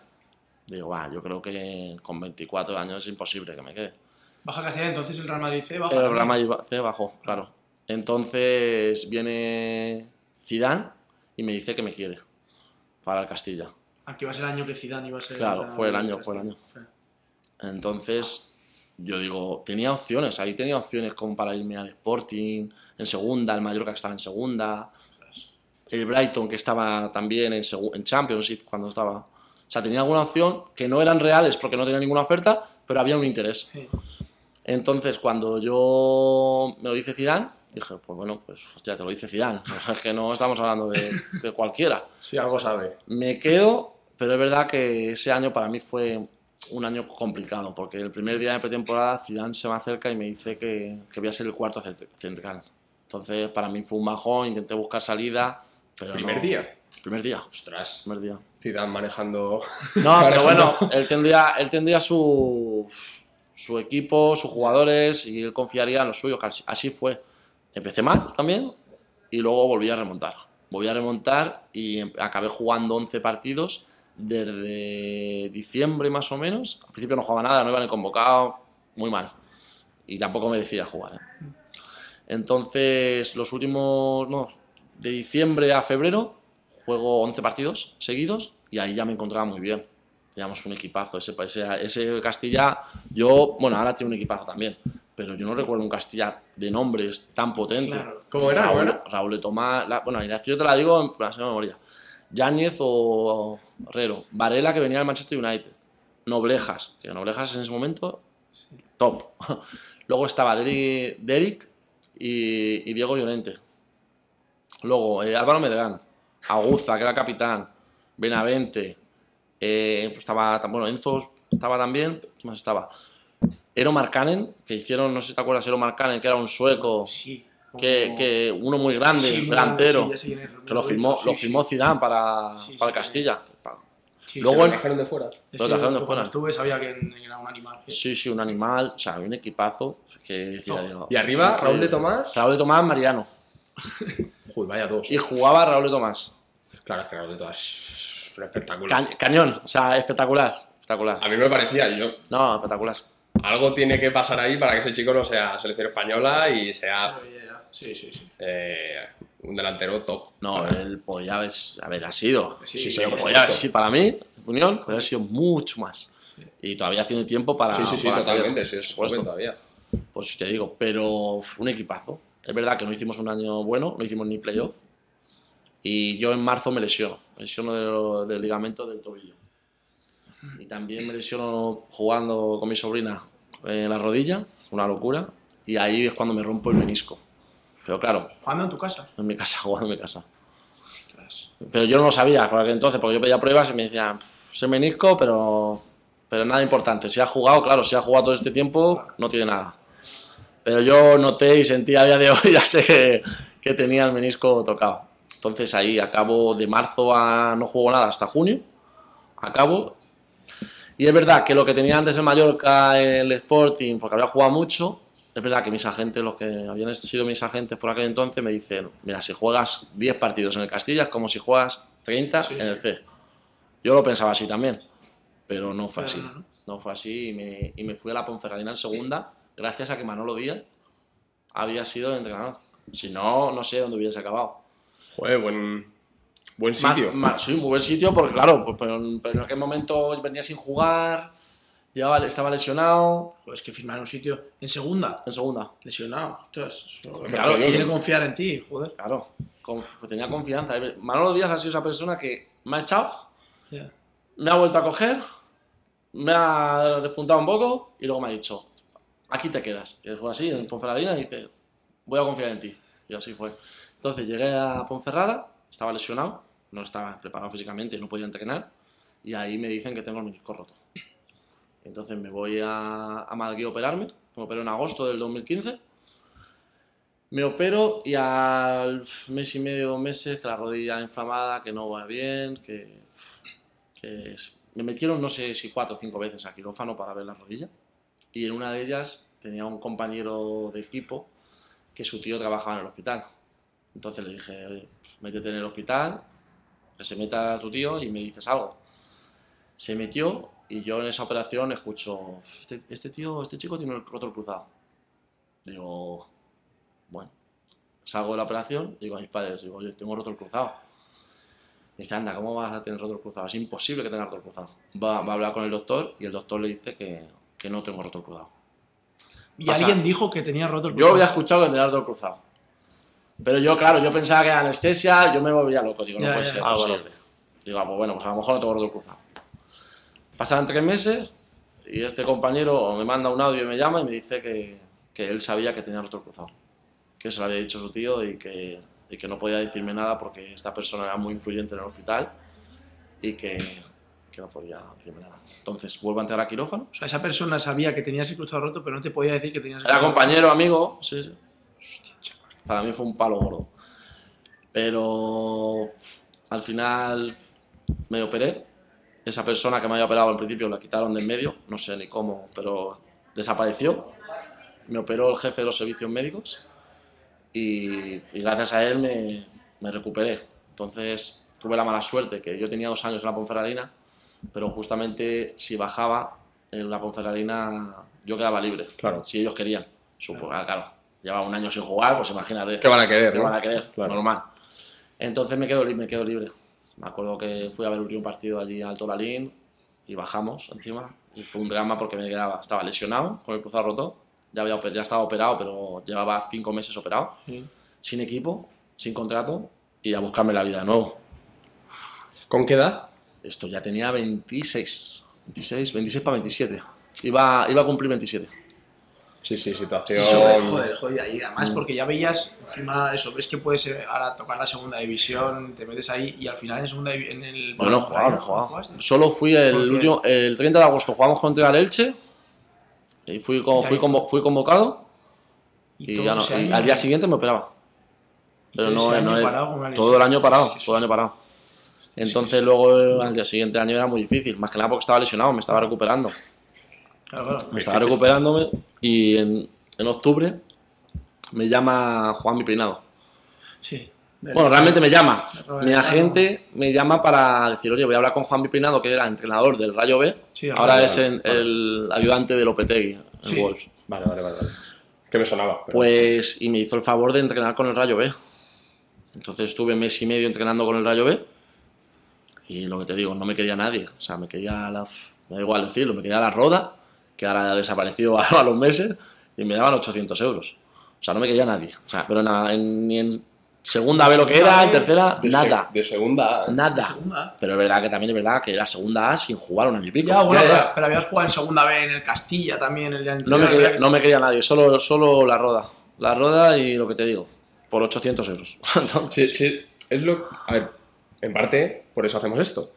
[SPEAKER 3] Digo, va, yo creo que con 24 años es imposible que me quede.
[SPEAKER 2] Baja Castilla, entonces el Real Madrid C baja.
[SPEAKER 3] El. Real Madrid C bajó, claro. Entonces viene Zidane y me dice que me quiere para el Castilla.
[SPEAKER 2] Aquí va a ser el año que Zidane iba a ser.
[SPEAKER 3] Claro, fue el año, fue el año. Entonces yo digo, tenía opciones, ahí tenía opciones como para irme al Sporting, en segunda, el Mallorca que estaba en segunda, el Brighton que estaba también en, en Championship cuando estaba. O sea, tenía alguna opción que no eran reales porque no tenía ninguna oferta, pero había un interés.
[SPEAKER 2] Sí.
[SPEAKER 3] Entonces, cuando yo me lo dice Zidane, dije, pues bueno, pues hostia, te lo dice Zidane. Es que no estamos hablando de, de cualquiera.
[SPEAKER 1] Sí, algo sabe.
[SPEAKER 3] Me quedo, pero es verdad que ese año para mí fue un año complicado, porque el primer día de pretemporada Zidane se me acerca y me dice que, que voy a ser el cuarto cent- central. Entonces, para mí fue un bajón, intenté buscar salida, pero
[SPEAKER 1] ¿Primer
[SPEAKER 3] no-
[SPEAKER 1] día?
[SPEAKER 3] Primer día,
[SPEAKER 1] Ostras.
[SPEAKER 3] primer día.
[SPEAKER 1] Zidane manejando...
[SPEAKER 3] No, pero
[SPEAKER 1] Manejando.
[SPEAKER 3] bueno, él tendría, él tendría su, su equipo, sus jugadores y él confiaría en los suyos. Así, fue. Empecé mal también y luego volví a remontar. Volví a remontar y em- acabé jugando 11 partidos desde diciembre más o menos. Al principio no jugaba nada, no iban convocado, muy mal. Y tampoco merecía jugar. ¿eh? Entonces, los últimos, no, de diciembre a febrero juego 11 partidos seguidos y ahí ya me encontraba muy bien. Teníamos un equipazo, ese, ese, ese Castilla, yo, bueno, ahora tiene un equipazo también, pero yo no recuerdo un Castilla de nombres tan potente.
[SPEAKER 2] Claro.
[SPEAKER 1] ¿Cómo era? ¿Cómo
[SPEAKER 3] Raúl? Raúl de Tomás, la, bueno, la alineación te la digo en la memoria. Yáñez o Herrero, Varela que venía del Manchester United, Noblejas, que Noblejas en ese momento, top. Luego estaba Derek, Derek y, y Diego Llorente. Luego eh, Álvaro Medrán, Aguza, que era capitán, Benavente, eh, pues estaba, bueno, Enzo estaba también, ¿qué más estaba? Ero Markkanen, que hicieron, no sé si te acuerdas, Ero Markkanen, que era un sueco,
[SPEAKER 2] Sí.
[SPEAKER 3] que,
[SPEAKER 2] Como-
[SPEAKER 3] que uno muy grande,
[SPEAKER 2] Sí,
[SPEAKER 3] delantero,
[SPEAKER 2] sí,
[SPEAKER 3] que lo firmó, lo firmó
[SPEAKER 2] sí.
[SPEAKER 3] Zidane para,
[SPEAKER 2] Sí,
[SPEAKER 3] para Castilla.
[SPEAKER 2] Sí,
[SPEAKER 3] Luego
[SPEAKER 2] sí,
[SPEAKER 3] el-
[SPEAKER 1] trajeron de fuera.
[SPEAKER 2] sí,
[SPEAKER 3] lo trajeron de fuera.
[SPEAKER 2] estuve sabía que era un animal.
[SPEAKER 3] Sí, sí, un animal, o sea, un equipazo. Que, yo,
[SPEAKER 1] Y arriba, Raúl de
[SPEAKER 3] eh,
[SPEAKER 1] Tomás.
[SPEAKER 3] Raúl de Tomás, Mariano.
[SPEAKER 1] Uy, vaya dos.
[SPEAKER 3] Y jugaba Raúl de Tomás.
[SPEAKER 1] Claro, es que Raúl de Tomás es.
[SPEAKER 3] Ca- cañón, o sea, espectacular. Espectacular.
[SPEAKER 1] A mí me parecía, yo,
[SPEAKER 3] No, espectacular.
[SPEAKER 1] algo tiene que pasar ahí para que ese chico no sea selección española y sea
[SPEAKER 2] Sí, sí, sí.
[SPEAKER 1] eh, un delantero top.
[SPEAKER 3] No, él podía haber, haber ha sido.
[SPEAKER 2] Sí,
[SPEAKER 1] Sí, sí,
[SPEAKER 3] podía para mí, opinión, podría haber sido mucho más. Y todavía tiene tiempo para.
[SPEAKER 1] sí, sí, sí, totalmente.
[SPEAKER 3] hacer,
[SPEAKER 1] Sí, es joven todavía.
[SPEAKER 3] Pues te digo, pero fue un equipazo. Es verdad que no hicimos un año bueno, no hicimos ni playoff. Y yo en marzo me lesiono, me lesiono del, del ligamento del tobillo. Y también me lesiono jugando con mi sobrina en la rodilla, una locura. Y ahí es cuando me rompo el menisco. Pero claro,
[SPEAKER 2] Jugando en tu casa.
[SPEAKER 3] en mi casa, jugando en mi casa.
[SPEAKER 2] Ostras.
[SPEAKER 3] Pero yo no lo sabía, por aquel entonces, porque yo pedía pruebas y me decían, "Pff, sé menisco, pero, pero nada importante. Si ha jugado, claro, si ha jugado todo este tiempo, no tiene nada. Pero yo noté y sentí a día de hoy, ya sé que, que tenía el menisco tocado. Entonces ahí acabo de marzo a no juego nada hasta junio, acabo. Y es verdad que lo que tenía antes el Mallorca, el Sporting, porque había jugado mucho, es verdad que mis agentes, los que habían sido mis agentes por aquel entonces, me dicen, mira, si juegas 10 partidos en el Castilla es como si juegas 30
[SPEAKER 2] Sí,
[SPEAKER 3] en el. C. Yo lo pensaba así también, pero no fue así.
[SPEAKER 2] No
[SPEAKER 3] fue así y me, y me fui a la Ponferradina en segunda gracias a que Manolo Díaz había sido entrenador. Si no, no sé dónde hubiese acabado.
[SPEAKER 1] Joder, buen, buen
[SPEAKER 3] Ma-
[SPEAKER 1] sitio.
[SPEAKER 3] ma- sí, muy buen sitio porque, claro, pues, pero, pero en aquel momento venía sin jugar, llevaba, estaba lesionado
[SPEAKER 2] Joder, es que firmar en un sitio en segunda,
[SPEAKER 3] en segunda.
[SPEAKER 2] lesionado. Ostras,
[SPEAKER 1] Joder,
[SPEAKER 3] Claro,
[SPEAKER 2] Quiere
[SPEAKER 1] seguro.
[SPEAKER 2] confiar en ti, joder.
[SPEAKER 3] Claro, conf- pues tenía confianza. Manolo Díaz ha sido esa persona que me ha echado,
[SPEAKER 2] Ya.
[SPEAKER 3] me ha vuelto a coger, me ha despuntado un poco y luego me ha dicho, aquí te quedas. Y fue así, en Ponferradina, y dice, voy a confiar en ti. Y así fue. Entonces llegué a Ponferrada, estaba lesionado, no estaba preparado físicamente, no podía entrenar, y ahí me dicen que tengo el menisco roto. Entonces me voy a, a Madrid a operarme, me opero en agosto del 2015. Me opero y al mes y medio, dos meses, que la rodilla inflamada, que no va bien, que, me metieron no sé si cuatro o cinco veces a quirófano para ver la rodilla. Y en una de ellas tenía un compañero de equipo que su tío trabajaba en el hospital. Entonces le dije, oye, pues, métete en el hospital, que se meta tu tío y me dices algo. Se metió y yo en esa operación escucho, este, este tío, este chico tiene el roto el cruzado. Digo, bueno, salgo de la operación, digo a mis padres, digo, oye, tengo roto el cruzado. Me dice, anda, ¿cómo vas a tener roto el cruzado? Es imposible que tengas roto el cruzado. Va, va a hablar con el doctor y el doctor le dice que, que no tengo roto el cruzado.
[SPEAKER 2] Y
[SPEAKER 3] Pasa-
[SPEAKER 2] alguien dijo que tenía roto el
[SPEAKER 3] Yo
[SPEAKER 2] cruzado.
[SPEAKER 3] había escuchado que tenía roto el cruzado. Pero yo, claro, yo pensaba que era anestesia, yo me volvía loco, digo, no
[SPEAKER 2] Ya,
[SPEAKER 3] puede
[SPEAKER 2] ya.
[SPEAKER 3] ser
[SPEAKER 1] Ah, bueno.
[SPEAKER 3] Digo, ah, pues bueno, pues a lo mejor no tengo roto el cruzado. Pasan tres meses y este compañero me manda un audio y me llama y me dice que, que él sabía que tenía roto el cruzado. Que se lo había dicho su tío y que, y que no podía decirme nada porque esta persona era muy influyente en el hospital y que, que no podía decirme nada. Entonces vuelvo a entrar a quirófano.
[SPEAKER 2] O sea, esa persona sabía que tenías el cruzado roto, pero no te podía decir que tenías el
[SPEAKER 3] Era
[SPEAKER 2] cruzado
[SPEAKER 3] compañero, amigo. Sí, sí. Para mí fue un palo gordo. Pero al final me operé. Esa persona que me había operado al principio la quitaron de en medio, no sé ni cómo, pero desapareció. Me operó el jefe de los servicios médicos y, y gracias a él me, me recuperé. Entonces tuve la mala suerte que yo tenía dos años en la Ponferradina, pero justamente si bajaba en la Ponferradina yo quedaba libre,
[SPEAKER 1] Claro.
[SPEAKER 3] si ellos querían. Supo- ah, claro, llevaba un año sin jugar, pues imagínate.
[SPEAKER 1] ¿Qué van a querer,
[SPEAKER 3] ¿Qué
[SPEAKER 1] no?
[SPEAKER 3] van a querer?
[SPEAKER 1] Claro.
[SPEAKER 3] Normal. Entonces me quedo, me quedo libre. Me acuerdo que fui a ver el último partido allí a Alto Lalín y bajamos encima. Y fue un drama porque me quedaba, estaba lesionado con el cruzado roto. Ya, había, ya estaba operado, pero llevaba cinco meses operado.
[SPEAKER 2] Sí.
[SPEAKER 3] Sin equipo, sin contrato y a buscarme la vida de nuevo.
[SPEAKER 1] ¿Con qué edad?
[SPEAKER 3] Esto ya tenía 26. 26, 26 para 27. Iba, iba a cumplir 27.
[SPEAKER 1] Sí, sí, situación.
[SPEAKER 2] Joder, joder, joder, y además porque ya veías encima eso, ves que puedes eh, ahora tocar la segunda división, te metes ahí y al final en segunda en el
[SPEAKER 3] Bueno, no jugaba, no jugaba. Solo fui el, último, el 30 de agosto, jugamos contra el Elche. Y fui, co-
[SPEAKER 2] Y
[SPEAKER 3] fui,
[SPEAKER 2] ahí
[SPEAKER 3] convo- fui convocado
[SPEAKER 2] Y,
[SPEAKER 3] y,
[SPEAKER 2] todo
[SPEAKER 3] ya no-
[SPEAKER 2] ese
[SPEAKER 3] y
[SPEAKER 2] año-
[SPEAKER 3] al día siguiente me operaba. Pero
[SPEAKER 2] todo
[SPEAKER 3] no, no
[SPEAKER 2] parado
[SPEAKER 3] todo el año parado, todo el año parado. Entonces luego al día siguiente año era muy difícil, más que nada porque estaba lesionado, me estaba recuperando.
[SPEAKER 2] Claro, claro.
[SPEAKER 3] Me estaba recuperándome y en, en octubre me llama Juan Mi Peinado.
[SPEAKER 2] Sí.
[SPEAKER 3] Bueno, realmente me llama. Mi agente me llama para decir, oye, voy a hablar con Juan Mi Peinado, que era entrenador del Rayo B.
[SPEAKER 2] Sí, el
[SPEAKER 3] Ahora es
[SPEAKER 1] B,
[SPEAKER 3] en-
[SPEAKER 1] vale.
[SPEAKER 3] el ayudante de Lopetegui en
[SPEAKER 2] Sí.
[SPEAKER 3] Wolves.
[SPEAKER 1] Vale, vale, vale. vale. Que me sonaba. pero-
[SPEAKER 3] Pues, y me hizo el favor de entrenar con el Rayo B. Entonces estuve mes y medio entrenando con el Rayo B. Y lo que te digo, no me quería nadie. O sea, me quería la. Me da igual decirlo, me quería la roda, que ahora ha desaparecido a, a los meses, y me daban 800 euros. O sea, no me quería nadie. O sea, pero nada, en- ni en segunda B lo que era, en tercera,
[SPEAKER 1] de se-
[SPEAKER 3] nada.
[SPEAKER 1] de segunda. ¿eh?
[SPEAKER 3] Nada.
[SPEAKER 2] Segunda.
[SPEAKER 3] Pero es verdad que también es verdad que era segunda A sin jugar un año y pico.
[SPEAKER 2] Ya, bueno. Pero, pero habías jugado en segunda B en el Castilla también el día
[SPEAKER 3] No me,
[SPEAKER 2] anterior,
[SPEAKER 3] quería, no me quería nadie, solo, solo la roda. La roda y lo que te digo, por 800 euros. Entonces,
[SPEAKER 1] Sí, sí, es lo. A ver, en parte, por eso hacemos esto.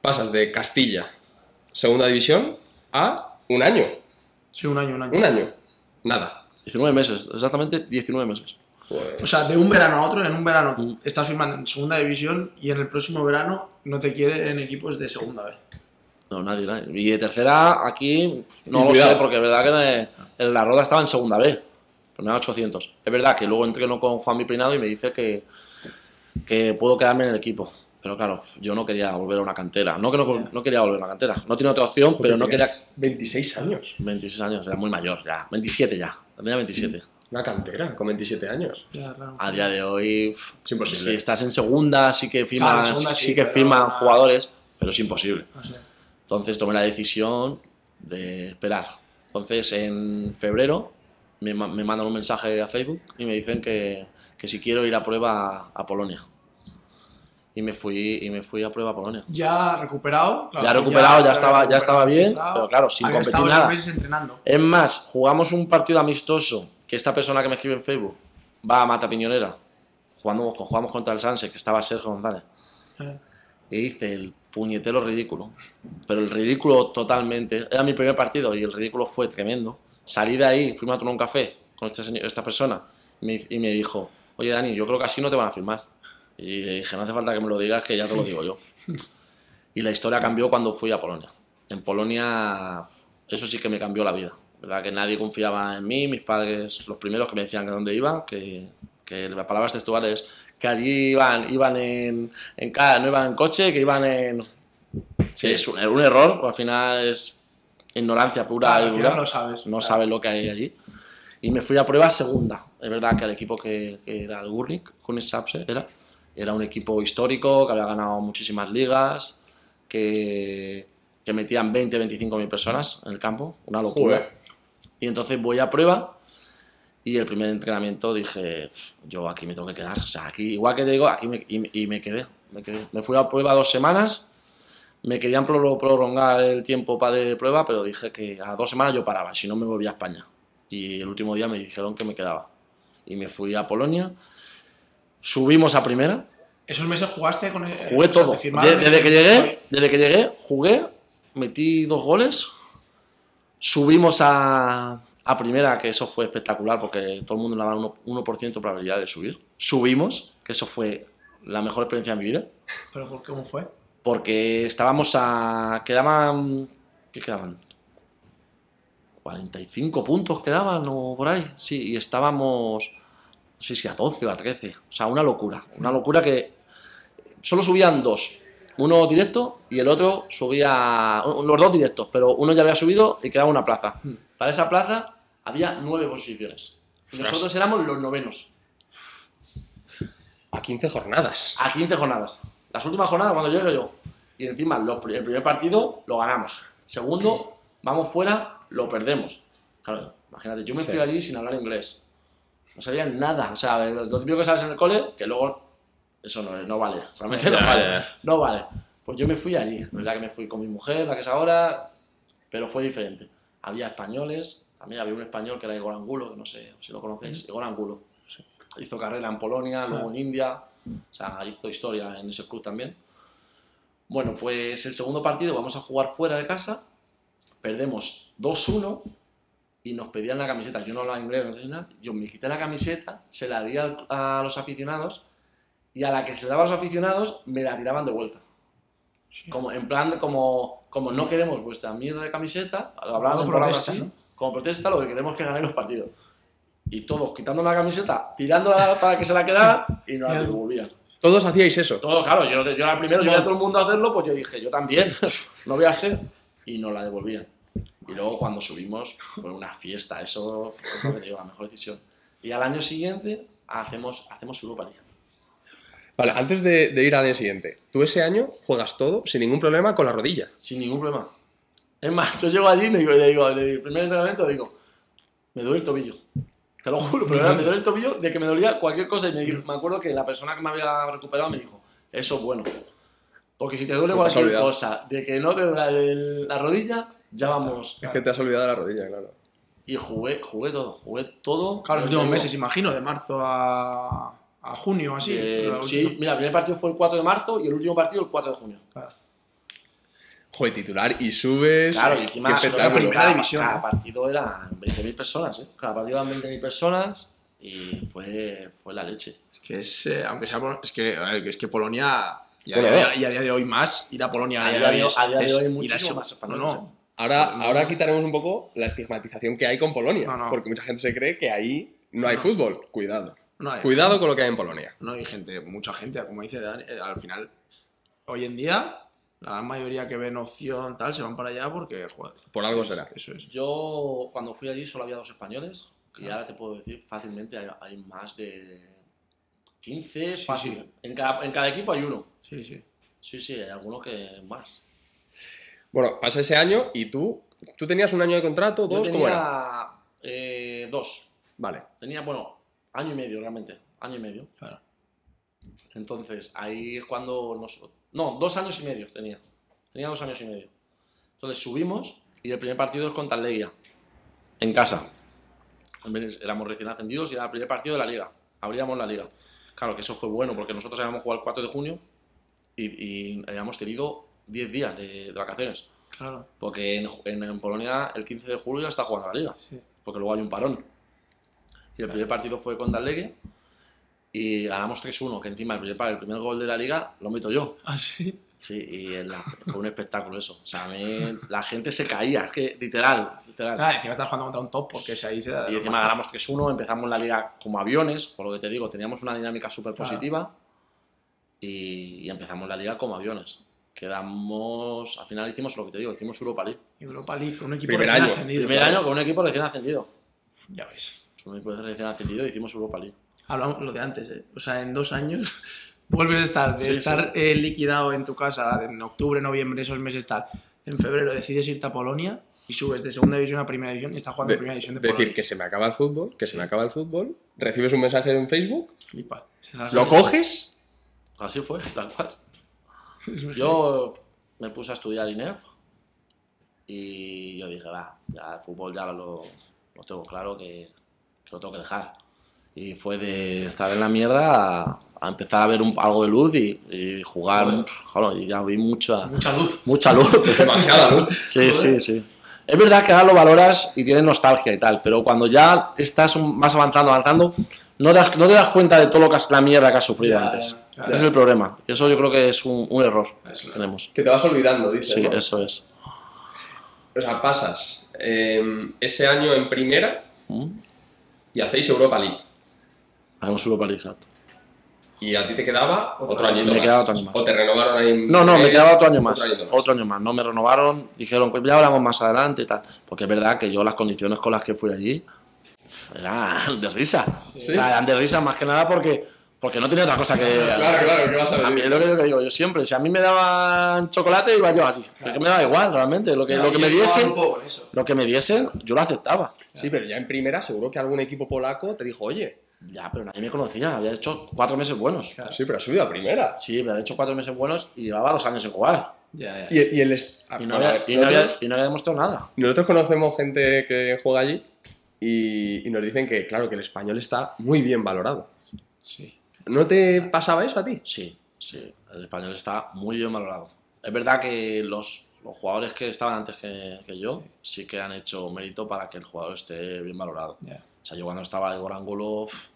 [SPEAKER 1] Pasas de Castilla, segunda división, a un año.
[SPEAKER 2] Sí, un año, un año.
[SPEAKER 1] Un año. Nada.
[SPEAKER 3] 19 meses, exactamente 19 meses.
[SPEAKER 1] Pues,
[SPEAKER 2] O sea, de un verano a otro, en un verano
[SPEAKER 3] Mm.
[SPEAKER 2] estás firmando en segunda división y en el próximo verano no te quiere en equipos de segunda B.
[SPEAKER 3] No, nadie, nadie. Y de tercera, aquí no
[SPEAKER 1] Y
[SPEAKER 3] lo
[SPEAKER 1] cuidado.
[SPEAKER 3] sé, porque es verdad que de- en la Roda estaba en segunda B. Pero me da 800. Es verdad que luego entreno con Juan Mi Peinado y me dice que, que puedo quedarme en el equipo. Pero claro, yo no quería volver a una cantera. No que no, no quería volver a una cantera. No tenía otra opción, pero no quería.
[SPEAKER 1] Tienes 26 años.
[SPEAKER 3] 26 años, era muy mayor ya. 27 ya. Tenía 27.
[SPEAKER 1] Una cantera con 27 años.
[SPEAKER 2] Ya.
[SPEAKER 3] A día de hoy,
[SPEAKER 1] Es imposible.
[SPEAKER 3] si estás en segunda, sí que firman,
[SPEAKER 2] Claro,
[SPEAKER 3] sí,
[SPEAKER 2] sí,
[SPEAKER 3] que
[SPEAKER 2] pero-
[SPEAKER 3] firman jugadores, pero es imposible.
[SPEAKER 2] Sé.
[SPEAKER 3] Entonces tomé la decisión de esperar. Entonces en febrero me, me mandan un mensaje a Facebook y me dicen que, que si quiero ir a prueba a Polonia. Y me fui, y me fui a prueba a Polonia.
[SPEAKER 2] Ya recuperado. claro,
[SPEAKER 3] ya recuperado, ya,
[SPEAKER 2] ya
[SPEAKER 3] estaba, ya estaba bien,
[SPEAKER 2] recuperado,
[SPEAKER 3] pero claro, sin competir nada.
[SPEAKER 2] unos meses entrenando.
[SPEAKER 3] Es más, jugamos un partido amistoso que esta persona que me escribe en Facebook va a Mata Piñonera. Jugamos, jugamos contra el Sanse, que estaba Sergio González.
[SPEAKER 2] Eh,
[SPEAKER 3] Y hice el puñetero ridículo. Pero el ridículo totalmente. Era mi primer partido y el ridículo fue tremendo. Salí de ahí, fuimos a tomar un café con este señor- esta persona y me, y me dijo, oye Dani, yo creo que así no te van a firmar. Y le dije, no hace falta que me lo digas, que ya te lo digo yo. Y la historia cambió cuando fui a Polonia. En Polonia, eso sí que me cambió la vida. ¿Verdad? Que nadie confiaba en mí, mis padres, los primeros que me decían que dónde iba, que, que las palabras textuales, que allí iban, iban en, en no iban en coche, que iban en... Sí, es un, un error, al final es ignorancia pura
[SPEAKER 2] claro,
[SPEAKER 3] y dura.
[SPEAKER 2] lo sabes.
[SPEAKER 3] No
[SPEAKER 2] Claro.
[SPEAKER 3] sabes lo que hay allí. Y me fui a prueba segunda. Es verdad que el equipo que, que era el Gurnik, Kunis Sapse, era, era un equipo histórico que había ganado muchísimas ligas, que, que metían 20, 25 mil personas en el campo, una locura.
[SPEAKER 1] Joder.
[SPEAKER 3] Y entonces voy a prueba y el primer entrenamiento dije, "Pf, yo aquí me tengo que quedar. O sea, aquí, igual que te digo, aquí me, y, y me quedé, me quedé. Me fui a prueba dos semanas, me querían pro- prolongar el tiempo para de prueba, pero dije que a dos semanas yo paraba, si no me volvía a España. Y el último día me dijeron que me quedaba. Y me fui a Polonia, subimos a primera,
[SPEAKER 2] Esos meses jugaste con el.
[SPEAKER 3] jugué
[SPEAKER 2] o sea,
[SPEAKER 3] todo. desde, que llegué, desde que llegué, jugué, metí dos goles, subimos a, a primera, que eso fue espectacular porque todo el mundo le daba 1%, 1% de probabilidad de subir. Subimos, que eso fue la mejor experiencia de mi vida,
[SPEAKER 2] Pero ¿por- ¿cómo fue?
[SPEAKER 3] porque estábamos a... quedaban... ¿Qué quedaban? 45 puntos quedaban o por ahí, sí, y estábamos, no sé si a 12 o a 13, o sea, una locura, una locura que solo subían dos, uno directo y el otro subía, los dos directos, pero uno ya había subido y quedaba una plaza.
[SPEAKER 2] Hmm.
[SPEAKER 3] Para esa plaza había nueve posiciones. Nosotros éramos los novenos,
[SPEAKER 1] A 15 jornadas.
[SPEAKER 3] a 15 jornadas. Las últimas jornadas cuando llegué yo. Y encima, lo el primer partido lo ganamos. Segundo, vamos fuera, lo perdemos. Claro, imagínate, yo me fui
[SPEAKER 1] Sí.
[SPEAKER 3] allí sin hablar inglés. No sabía nada. O sea, lo típico que sabes en el cole, que luego eso no, no vale. Realmente no vale. No vale. Pues yo me fui allí. La verdad que me fui con mi mujer, la que es ahora, pero fue diferente. Había españoles, también había un español que era Igor Angulo, que no sé si lo conocéis, Igor Angulo. Hizo carrera en Polonia, luego en India, o sea, hizo historia en ese club también. Bueno, pues el segundo partido vamos a jugar fuera de casa, perdemos 2-1 y nos pedían la camiseta. Yo no hablaba inglés, no sé nada. Yo me quité la camiseta, se la di al- a los aficionados y a la que se la daba a los aficionados me la tiraban de vuelta.
[SPEAKER 2] Sí.
[SPEAKER 3] Como, en plan, de como, como no queremos vuestra mierda de camiseta, lo hablaban
[SPEAKER 2] Como protesta,
[SPEAKER 3] así,
[SPEAKER 2] ¿no?
[SPEAKER 3] como protesta lo que queremos es que ganéis los partidos. Y todos quitando la camiseta, tirándola para que se la quedara y nos la devolvían.
[SPEAKER 1] Todos hacíais eso.
[SPEAKER 3] Todo, claro, yo, yo era el primero, yo veía a todo el mundo hacerlo, pues yo dije, yo también, no voy a ser. Y nos la devolvían. Y luego cuando subimos fue una fiesta, eso fue lo que digo, la mejor decisión. Y al año siguiente hacemos, hacemos Europa League.
[SPEAKER 1] Vale, antes de, de ir al año siguiente, tú ese año juegas todo sin ningún problema con la rodilla.
[SPEAKER 3] Sin ningún problema. Es más, yo llego allí y le digo, le digo, le digo, el primer entrenamiento digo, me duele el tobillo. Te lo juro, pero era, me duele el tobillo de que me dolía cualquier cosa. Y me, dijo- me acuerdo que la persona que me había recuperado me dijo, eso es bueno. Porque si te duele
[SPEAKER 1] has
[SPEAKER 3] cualquier cosa de que no te duele el- la rodilla, ya vamos.
[SPEAKER 1] Es que te has olvidado de la rodilla, claro.
[SPEAKER 3] Y jugué, jugué todo, jugué todo.
[SPEAKER 2] Claro, los últimos meses, imagino, de marzo a, a junio, así.
[SPEAKER 3] eh, sí,
[SPEAKER 2] últimos-
[SPEAKER 3] mira, el primer partido fue el 4 de marzo y el último partido el 4 de junio.
[SPEAKER 2] Claro.
[SPEAKER 1] Joder, titular y subes.
[SPEAKER 3] Claro, y encima
[SPEAKER 1] espectáculo.
[SPEAKER 2] primera
[SPEAKER 3] cada,
[SPEAKER 2] división,
[SPEAKER 3] cada partido eran 20.000 personas, ¿eh? Cada partido eran 20.000 personas y fue, fue la leche.
[SPEAKER 2] Es que es, eh, aunque sea, es que, a ver, que es que Polonia Y a,
[SPEAKER 1] Bueno,
[SPEAKER 2] día, y a día de hoy más, ir a Polonia
[SPEAKER 3] A
[SPEAKER 2] a día
[SPEAKER 3] día
[SPEAKER 2] de hoy es-
[SPEAKER 3] a día de
[SPEAKER 2] es
[SPEAKER 3] hoy
[SPEAKER 2] a
[SPEAKER 3] muchísimo más
[SPEAKER 2] no, no.
[SPEAKER 1] Ahora,
[SPEAKER 2] No.
[SPEAKER 1] ahora quitaremos un poco la estigmatización que hay con Polonia.
[SPEAKER 2] No, no.
[SPEAKER 1] Porque mucha gente se cree que ahí no hay fútbol. Cuidado.
[SPEAKER 2] No hay-
[SPEAKER 1] Cuidado con lo que hay en Polonia.
[SPEAKER 2] No hay gente, mucha gente, como dice Dani, eh, al final, hoy en día, la gran mayoría que ven opción tal se van para allá porque, joder,
[SPEAKER 1] Por algo
[SPEAKER 2] es-
[SPEAKER 1] será.
[SPEAKER 2] Eso es.
[SPEAKER 3] Yo cuando fui allí solo había dos españoles y ahora te puedo decir fácilmente hay, hay más de 15,
[SPEAKER 2] Sí,
[SPEAKER 3] fácil.
[SPEAKER 2] sí.
[SPEAKER 3] En, cada, en cada equipo hay uno.
[SPEAKER 2] Sí, sí.
[SPEAKER 3] Sí, sí, hay algunos que más.
[SPEAKER 1] Bueno, pasa ese año y tú. ¿Tú tenías un año de contrato?
[SPEAKER 3] Yo
[SPEAKER 1] ¿Dos? ¿Cómo era?
[SPEAKER 3] eh, dos.
[SPEAKER 1] Vale.
[SPEAKER 3] Tenía, bueno, año y medio realmente. Año y medio.
[SPEAKER 2] Claro.
[SPEAKER 3] Entonces, ahí es cuando nos... No, dos años y medio tenía. Tenía dos años y medio. Entonces subimos y el primer partido es contra el Leguía. En casa. Éramos recién ascendidos y era el primer partido de la liga. Abríamos la liga. Claro que eso fue bueno porque nosotros habíamos jugado el 4 de junio y, y habíamos tenido 10 días de, de vacaciones.
[SPEAKER 2] Claro.
[SPEAKER 3] Porque en, en- en Polonia el 15 de julio ya está jugando la liga
[SPEAKER 2] Sí.
[SPEAKER 3] porque luego hay un parón. Y el primer partido fue contra el Legue y ganamos 3-1, que encima el primer, el primer gol de la liga lo meto yo.
[SPEAKER 2] Ah, sí.
[SPEAKER 3] Sí, y la- fue un espectáculo eso. O sea, a mí la gente se caía, es que literal, literal.
[SPEAKER 2] Ah, encima estás jugando contra un top porque si ahí se da.
[SPEAKER 3] Y encima ganamos 3-1, empezamos la liga como aviones, por lo que te digo, teníamos una dinámica súper
[SPEAKER 2] Claro.
[SPEAKER 3] positiva y, y empezamos la liga como aviones. Quedamos, al final hicimos lo que te digo, hicimos Europa League.
[SPEAKER 2] Europa League, con un equipo
[SPEAKER 1] Primer
[SPEAKER 2] recién
[SPEAKER 1] año.
[SPEAKER 2] ascendido,
[SPEAKER 3] Primer
[SPEAKER 2] claro.
[SPEAKER 3] año con un equipo recién ascendido.
[SPEAKER 2] Ya ves.
[SPEAKER 3] Con un equipo recién ascendido hicimos Europa League.
[SPEAKER 2] Hablamos lo de antes, ¿eh? O sea, en dos años vuelves a estar, de
[SPEAKER 3] Sí,
[SPEAKER 2] estar eh, liquidado en tu casa en octubre, noviembre, esos meses tal. En febrero decides irte a Polonia y subes de segunda división a primera división y estás jugando
[SPEAKER 1] De-
[SPEAKER 2] en primera división de
[SPEAKER 1] decir
[SPEAKER 2] Polonia.
[SPEAKER 1] que se me acaba el fútbol, que se me acaba el fútbol, recibes un mensaje en Facebook,
[SPEAKER 2] Flipa.
[SPEAKER 1] Lo coges,
[SPEAKER 3] Así fue, tal cual. Yo me puse a estudiar INEF y yo dije, va, ya el fútbol ya lo, lo tengo claro que, que lo tengo que dejar. Y fue de estar en la mierda a, a empezar a ver un- algo de luz y, y jugar.
[SPEAKER 2] Joder.
[SPEAKER 3] Joder, y ya vi mucha.
[SPEAKER 2] Mucha luz.
[SPEAKER 3] mucha luz.
[SPEAKER 1] demasiada luz.
[SPEAKER 3] Sí, sí, sí. Es verdad que ahora lo valoras y tienes nostalgia y tal, pero cuando ya estás más avanzando, avanzando, no te, das, no te das cuenta de todo lo que has, la mierda que has sufrido
[SPEAKER 2] Ya,
[SPEAKER 3] antes.
[SPEAKER 2] ya,
[SPEAKER 3] es el problema. Y eso yo creo que es un, un error
[SPEAKER 2] Es
[SPEAKER 3] que tenemos.
[SPEAKER 1] Que te vas olvidando, dices.
[SPEAKER 3] Sí,
[SPEAKER 1] ¿no?
[SPEAKER 3] eso es.
[SPEAKER 1] O sea, pasas eh, ese año en primera
[SPEAKER 3] ¿Mm?
[SPEAKER 1] y hacéis Europa League.
[SPEAKER 3] Hacemos Europa League, exacto.
[SPEAKER 1] Y a ti te quedaba
[SPEAKER 2] Otro
[SPEAKER 1] otro,
[SPEAKER 2] año.
[SPEAKER 1] añito
[SPEAKER 3] Me
[SPEAKER 1] más.
[SPEAKER 3] quedaba otro año más.
[SPEAKER 1] O te renovaron ahí.
[SPEAKER 3] No, no, me quedaba otro año más.
[SPEAKER 1] Otro año más.
[SPEAKER 3] Otro año más. No me renovaron. Dijeron, pues ya hablamos más adelante y tal. Porque es verdad que yo las condiciones con las que fui allí eran de risa.
[SPEAKER 1] Sí.
[SPEAKER 3] O sea, eran de risa más que nada porque, porque no tenía otra cosa que...
[SPEAKER 1] Claro, claro, ¿qué vas a
[SPEAKER 3] A mí
[SPEAKER 1] decir?
[SPEAKER 3] es lo que yo digo yo siempre. Si a mí me daban chocolate, iba yo así. Es que me daba igual, realmente. Lo que, lo que me diesen, lo que me diesen, yo lo aceptaba.
[SPEAKER 1] Sí, pero ya en primera seguro que algún equipo polaco te dijo, oye,
[SPEAKER 3] Ya, pero nadie me conocía. Había hecho cuatro meses buenos.
[SPEAKER 1] sí, pero has subido a primera.
[SPEAKER 3] Sí, me había hecho cuatro meses buenos y llevaba dos años sin jugar.
[SPEAKER 2] Ya, ya.
[SPEAKER 1] Y, y el
[SPEAKER 3] Y no, había, y, no había,
[SPEAKER 1] nosotros,
[SPEAKER 3] y no había demostrado nada.
[SPEAKER 1] nosotros conocemos gente que juega allí y, y nos dicen que, claro, que el español está muy bien valorado.
[SPEAKER 2] Sí.
[SPEAKER 1] ¿No te pasaba eso a ti?
[SPEAKER 3] Sí, sí. El español está muy bien valorado. Es verdad que los, los jugadores que estaban antes que, que yo sí. que han hecho mérito para que el jugador esté bien valorado.
[SPEAKER 2] Ya.
[SPEAKER 3] O sea, yo cuando estaba Igor Angulo, pf,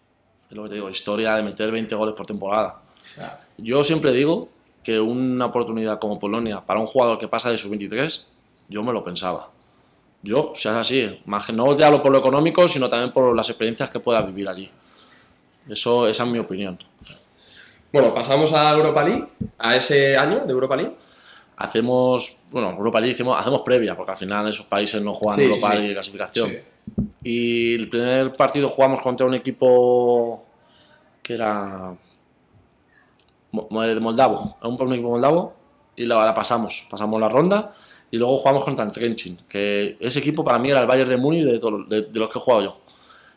[SPEAKER 3] es lo que te digo, historia de meter 20 goles por temporada.
[SPEAKER 2] Ya.
[SPEAKER 3] Yo siempre digo que una oportunidad como Polonia para un jugador que pasa de sus 23, yo me lo pensaba. Yo, si es así, más que no te hablo por lo económico, sino también por las experiencias que pueda vivir allí. Eso, esa es mi opinión.
[SPEAKER 1] Bueno, pasamos a Europa League, a ese año de Europa League.
[SPEAKER 3] Hacemos, bueno, Europa League hicimos- hacemos previa, porque al final esos países no juegan
[SPEAKER 1] Sí,
[SPEAKER 3] Europa
[SPEAKER 1] sí, sí.
[SPEAKER 3] League clasificación. Y el primer partido jugamos contra un equipo que era de Moldavo, un, un equipo moldavo, y la, la pasamos, pasamos la ronda, y luego jugamos contra el Trenchin, que ese equipo para mí era el Bayern de Múnich de, todo- de, de los que he jugado yo. O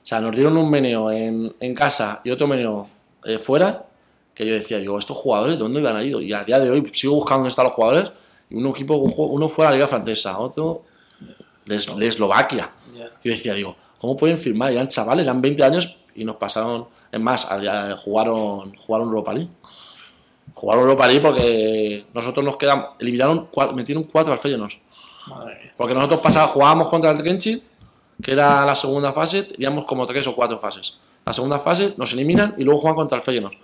[SPEAKER 3] sea, nos dieron un meneo en, en casa y otro meneo eh, fuera, que yo decía, digo, estos jugadores, ¿dónde iban a ir? Y a día de hoy sigo buscando dónde están los jugadores, y un equipo, uno fue a la Liga Francesa, otro de, de Eslovaquia. Yo decía, digo, ¿cómo pueden firmar? Eran chavales, eran 20 años y nos pasaron. Es más, jugaron, jugaron Europa League. Jugaron Europa League porque nosotros nos quedamos. Eliminaron, metieron cuatro al Feyenoord.
[SPEAKER 2] Madre mía.
[SPEAKER 3] Porque nosotros pasábamos, jugábamos contra el Trenchi, que era la segunda fase, teníamos como tres o cuatro fases. La segunda fase nos eliminan y luego juegan contra el Feyenoord.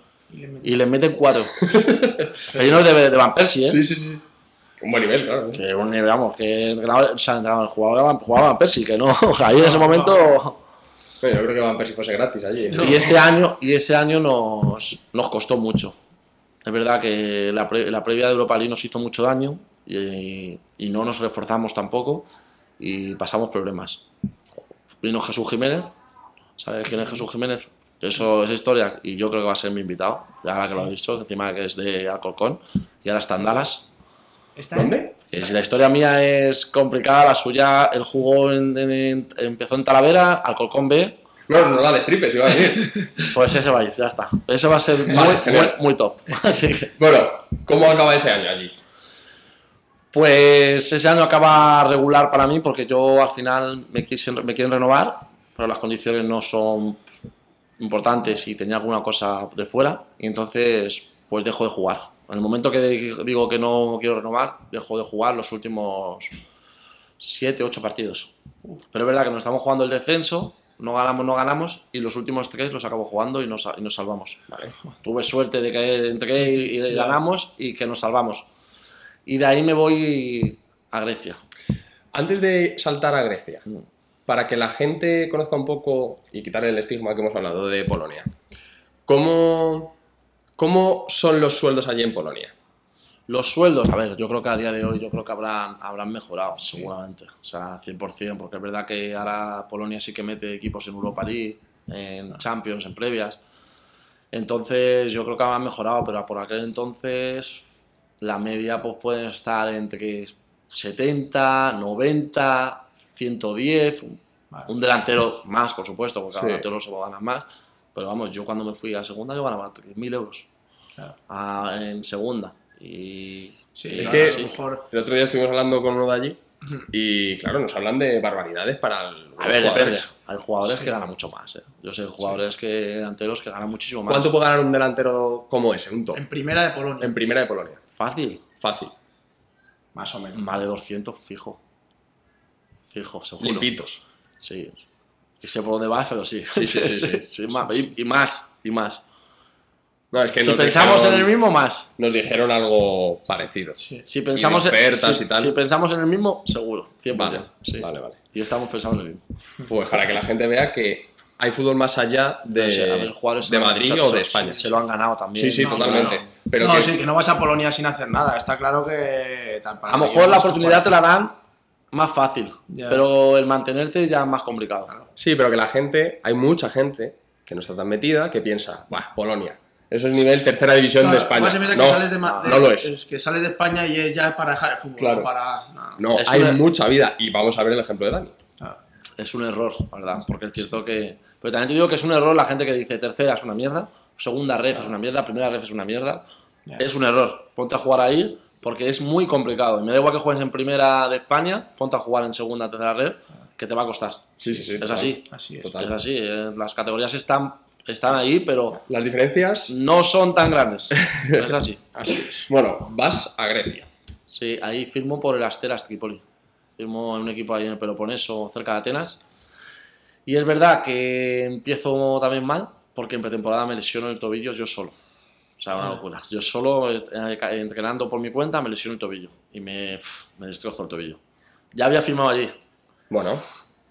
[SPEAKER 3] y le meten cuatro. Feyenoord de, de Van Persie, ¿eh?
[SPEAKER 1] Sí, sí, sí. Un buen nivel, claro. ¿eh?
[SPEAKER 3] Que un nivel, vamos, que o sea, el jugador jugaba Van Persie, que no, ahí en ese momento...
[SPEAKER 1] Yo creo que Van Persie fuese gratis allí. ¿eh?
[SPEAKER 3] Y ese año, y ese año nos, nos costó mucho. Es verdad que la, pre- la previa de Europa League nos hizo mucho daño y, y no nos reforzamos tampoco y pasamos problemas. Vino Jesús Jiménez, ¿sabes quién es Jesús Jiménez? Eso es historia y yo creo que va a ser mi invitado, ahora que lo he visto, encima que es de Alcorcón y ahora está en Dallas.
[SPEAKER 2] ¿Está en-
[SPEAKER 1] ¿Dónde?
[SPEAKER 3] Que si la historia mía es complicada, la suya, él jugó en, en- empezó en Talavera, Alcorcón B,
[SPEAKER 1] No, no la de stripes, iba a decir.
[SPEAKER 3] pues ese va a ir, ya está. Ese va a ser muy,
[SPEAKER 1] Vale,
[SPEAKER 3] muy,
[SPEAKER 1] genial.
[SPEAKER 3] muy top. Así que,
[SPEAKER 1] Bueno, ¿cómo acaba ese año allí?
[SPEAKER 3] pues ese año acaba regular para mí porque yo al final me, me quieren renovar, pero las condiciones no son importantes y tenía alguna cosa de fuera y entonces pues dejo de jugar. En el momento que digo que no quiero renovar, dejo de jugar los últimos 7, 8 partidos. Pero es verdad que nos estamos jugando el descenso, no ganamos, no ganamos y los últimos tres los acabo jugando y nos, y nos salvamos.
[SPEAKER 1] Vale.
[SPEAKER 3] Tuve suerte de que entré y, y ganamos y que nos salvamos. Y de ahí me voy a Grecia.
[SPEAKER 1] Antes de saltar a Grecia, para que la gente conozca un poco y quitar el estigma que hemos hablado de Polonia, ¿cómo, cómo son los sueldos allí en Polonia?
[SPEAKER 3] Los sueldos, a ver, yo creo que a día de hoy yo creo que habrán, habrán mejorado, seguramente. O sea, 100%, porque es verdad que ahora Polonia sí que mete equipos en Europa League, en Champions, en previas. Entonces, yo creo que habrán mejorado, pero por aquel entonces la media pues puede estar entre 70, 90, 110, un,
[SPEAKER 2] Vale.
[SPEAKER 3] un delantero más, por supuesto, porque
[SPEAKER 1] Sí.
[SPEAKER 3] delantero se va a ganar más. Pero vamos, yo cuando me fui a segunda yo ganaba 3.000 euros
[SPEAKER 2] Claro.
[SPEAKER 3] a- en segunda. Y
[SPEAKER 2] Sí,
[SPEAKER 1] Es que-
[SPEAKER 2] mejor.
[SPEAKER 1] El otro día estuvimos hablando con uno de allí y, claro, nos hablan de barbaridades para el-
[SPEAKER 3] A ver, depende. Hay jugadores que ganan mucho más. ¿eh? Yo sé jugadores que delanteros que ganan muchísimo más.
[SPEAKER 1] ¿Cuánto puede ganar un delantero como ese, un top?
[SPEAKER 2] En primera de Polonia.
[SPEAKER 1] En primera de Polonia.
[SPEAKER 3] Fácil.
[SPEAKER 1] Fácil.
[SPEAKER 2] Más o menos.
[SPEAKER 3] Más de 200 fijo. Fijo, seguro.
[SPEAKER 1] Limpitos.
[SPEAKER 3] Sí. Y sé por dónde vas, pero sí.
[SPEAKER 1] Sí, sí, sí, sí.
[SPEAKER 3] más. Y, y más, y más.
[SPEAKER 1] No, es que
[SPEAKER 3] Si pensamos
[SPEAKER 1] dijeron-
[SPEAKER 3] en el mismo, más.
[SPEAKER 1] Nos dijeron algo parecido.
[SPEAKER 2] Sí.
[SPEAKER 3] Si pensamos,
[SPEAKER 1] ofertas
[SPEAKER 3] si, pensamos en el mismo, seguro. 100%.
[SPEAKER 1] Vale,
[SPEAKER 3] sí.
[SPEAKER 1] vale, vale.
[SPEAKER 3] Y estamos pensando en el mismo.
[SPEAKER 1] Pues para que la gente vea que hay fútbol más allá de,
[SPEAKER 3] ver, jugadores
[SPEAKER 1] de Madrid o de España.
[SPEAKER 3] Se lo han ganado también.
[SPEAKER 1] Sí, sí,
[SPEAKER 2] No,
[SPEAKER 1] totalmente.
[SPEAKER 2] claro.
[SPEAKER 1] Pero
[SPEAKER 2] no,
[SPEAKER 1] que-
[SPEAKER 2] sí, que no vas a Polonia sin hacer nada. Está claro que.
[SPEAKER 3] A lo mejor la oportunidad te la dan más fácil, pero el mantenerte ya es más complicado.
[SPEAKER 1] Sí, pero que la gente, hay mucha gente que no está tan metida que piensa, Buah, Polonia, eso es nivel tercera división
[SPEAKER 2] Claro,
[SPEAKER 1] de España.
[SPEAKER 2] piensa
[SPEAKER 1] No,
[SPEAKER 2] que sales de, Ma-
[SPEAKER 1] no
[SPEAKER 2] de-
[SPEAKER 1] lo es.
[SPEAKER 2] Que sales de España y es ya es para dejar el fútbol.
[SPEAKER 1] Claro.
[SPEAKER 2] No para.
[SPEAKER 1] No,
[SPEAKER 3] Es
[SPEAKER 1] hay
[SPEAKER 3] una-
[SPEAKER 1] mucha vida. Y vamos a ver el ejemplo de Dani.
[SPEAKER 2] Claro.
[SPEAKER 3] Es un error, ¿verdad? Porque es cierto que... Pero también te digo que es un error la gente que dice tercera es una mierda, segunda ref es una mierda, primera ref es una mierda.
[SPEAKER 2] Ya.
[SPEAKER 3] Es un error. Ponte a jugar ahí porque es muy complicado. Y me da igual que juegues en primera de España, ponte a jugar en segunda, tercera ref, que te va a costar.
[SPEAKER 1] Sí, sí, sí.
[SPEAKER 3] Es
[SPEAKER 1] total.
[SPEAKER 3] así.
[SPEAKER 2] Así es.
[SPEAKER 3] Es así. eh, Las categorías están, están ahí, pero
[SPEAKER 1] Las diferencias.
[SPEAKER 3] no son tan grandes. es así.
[SPEAKER 2] Así es.
[SPEAKER 1] Bueno, vas a Grecia.
[SPEAKER 3] Sí, ahí firmo por el Asteras Tripoli. Firmo en un equipo ahí en el Peloponeso, cerca de Atenas. Y es verdad que empiezo también mal, porque en pretemporada me lesiono el tobillo yo solo. O sea, una locura. Yo solo, eh, entrenando por mi cuenta, me lesiono el tobillo. Y me, me destrozo el tobillo. Ya había firmado allí.
[SPEAKER 1] Bueno,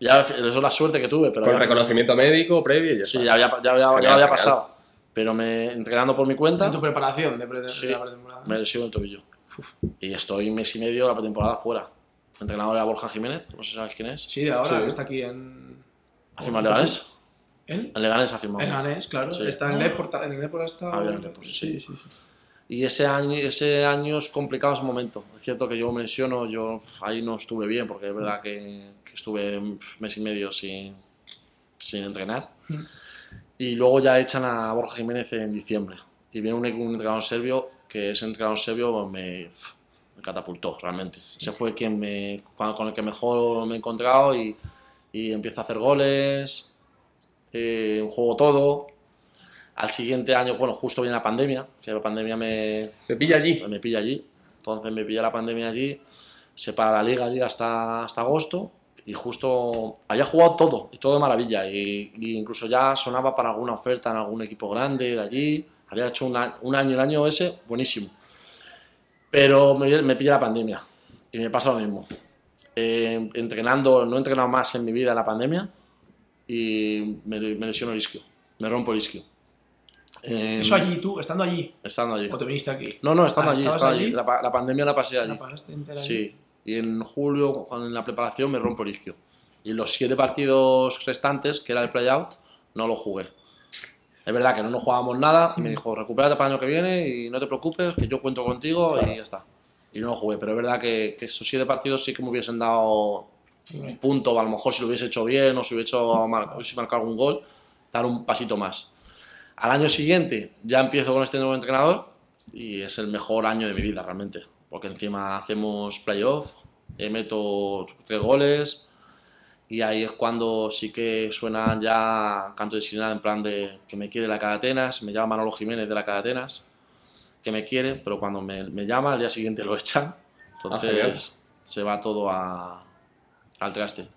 [SPEAKER 3] Ya, eso es la suerte que tuve, pero...
[SPEAKER 1] con
[SPEAKER 3] había-
[SPEAKER 1] reconocimiento médico previo y ya
[SPEAKER 3] Sí,
[SPEAKER 1] está.
[SPEAKER 3] ya había, ya había, ya había pasado. Pero me, entrenando por mi cuenta,
[SPEAKER 2] En tu preparación de, pre-
[SPEAKER 3] Sí.
[SPEAKER 2] de la pretemporada.
[SPEAKER 3] me lesiono el tobillo. Y estoy un mes y medio de la pretemporada fuera. El entrenador era Borja Jiménez, no sé si sabes quién es.
[SPEAKER 2] Sí, de ahora
[SPEAKER 1] Sí.
[SPEAKER 2] que está aquí en.
[SPEAKER 3] ¿Ha firmado el Leganés?
[SPEAKER 2] ¿Él?
[SPEAKER 3] El Leganés ha firmado.
[SPEAKER 2] En Ganés, claro.
[SPEAKER 3] Sí.
[SPEAKER 2] Está en el Deport. En el está.
[SPEAKER 3] Ah, bien, en el sí.
[SPEAKER 2] sí, sí, sí.
[SPEAKER 3] Y ese año, ese año es complicado ese momento. Es cierto que yo me lesiono, yo ahí no estuve bien, porque es verdad que, que estuve un mes y medio sin, sin entrenar.
[SPEAKER 2] Mm.
[SPEAKER 3] Y luego ya echan a Borja Jiménez en diciembre. Y viene un, un entrenador serbio, que ese entrenador serbio me, me catapultó realmente. Ese fue quien me, con el que mejor me he encontrado y, y empiezo a hacer goles, eh, juego todo. Al siguiente año, bueno, justo viene la pandemia, que la pandemia me,
[SPEAKER 1] Te pilla allí.
[SPEAKER 3] me pilla allí. Entonces me pilla la pandemia allí, se para la liga allí hasta, hasta agosto y justo había jugado todo y todo de maravilla y, y incluso ya sonaba para alguna oferta en algún equipo grande de allí, Había hecho una- un año, el año ese, buenísimo. Pero me, me pilla la pandemia y me pasa lo mismo. Eh, entrenando, no he entrenado más en mi vida en la pandemia y me, me lesiono el isquio, me rompo el isquio. Eh,
[SPEAKER 2] Eso allí, tú, estando allí.
[SPEAKER 3] Estando allí.
[SPEAKER 2] O te viniste aquí.
[SPEAKER 3] No, no, estando
[SPEAKER 2] Ah,
[SPEAKER 3] allí,
[SPEAKER 2] ¿estabas
[SPEAKER 3] estaba allí.
[SPEAKER 2] allí?
[SPEAKER 3] La, la pandemia la pasé allí.
[SPEAKER 2] ¿La pasaste entera allí?
[SPEAKER 3] Sí, y en julio, cuando en la preparación, me rompo el isquio. Y los siete partidos restantes, que era el playout, no lo jugué. Es verdad que no nos jugábamos nada, y me dijo, recupérate para el año que viene y no te preocupes, que yo cuento contigo y ya está. Y no lo jugué, pero es verdad que, que esos siete partidos sí que me hubiesen dado un punto, a lo mejor si lo hubiese hecho bien o si hubiese, hecho, mar- hubiese marcado algún gol, dar un pasito más. Al año siguiente ya empiezo con este nuevo entrenador y es el mejor año de mi vida realmente, porque encima hacemos playoff, eh, meto tres goles y ahí es cuando sí que suena ya canto de sirena en plan de que me quiere la Cadatenas, me llama Manolo Jiménez de la Cadatenas, que me quiere, pero cuando me, me llama al día siguiente lo echan,
[SPEAKER 1] genial.
[SPEAKER 3] entonces se va todo a- al traste.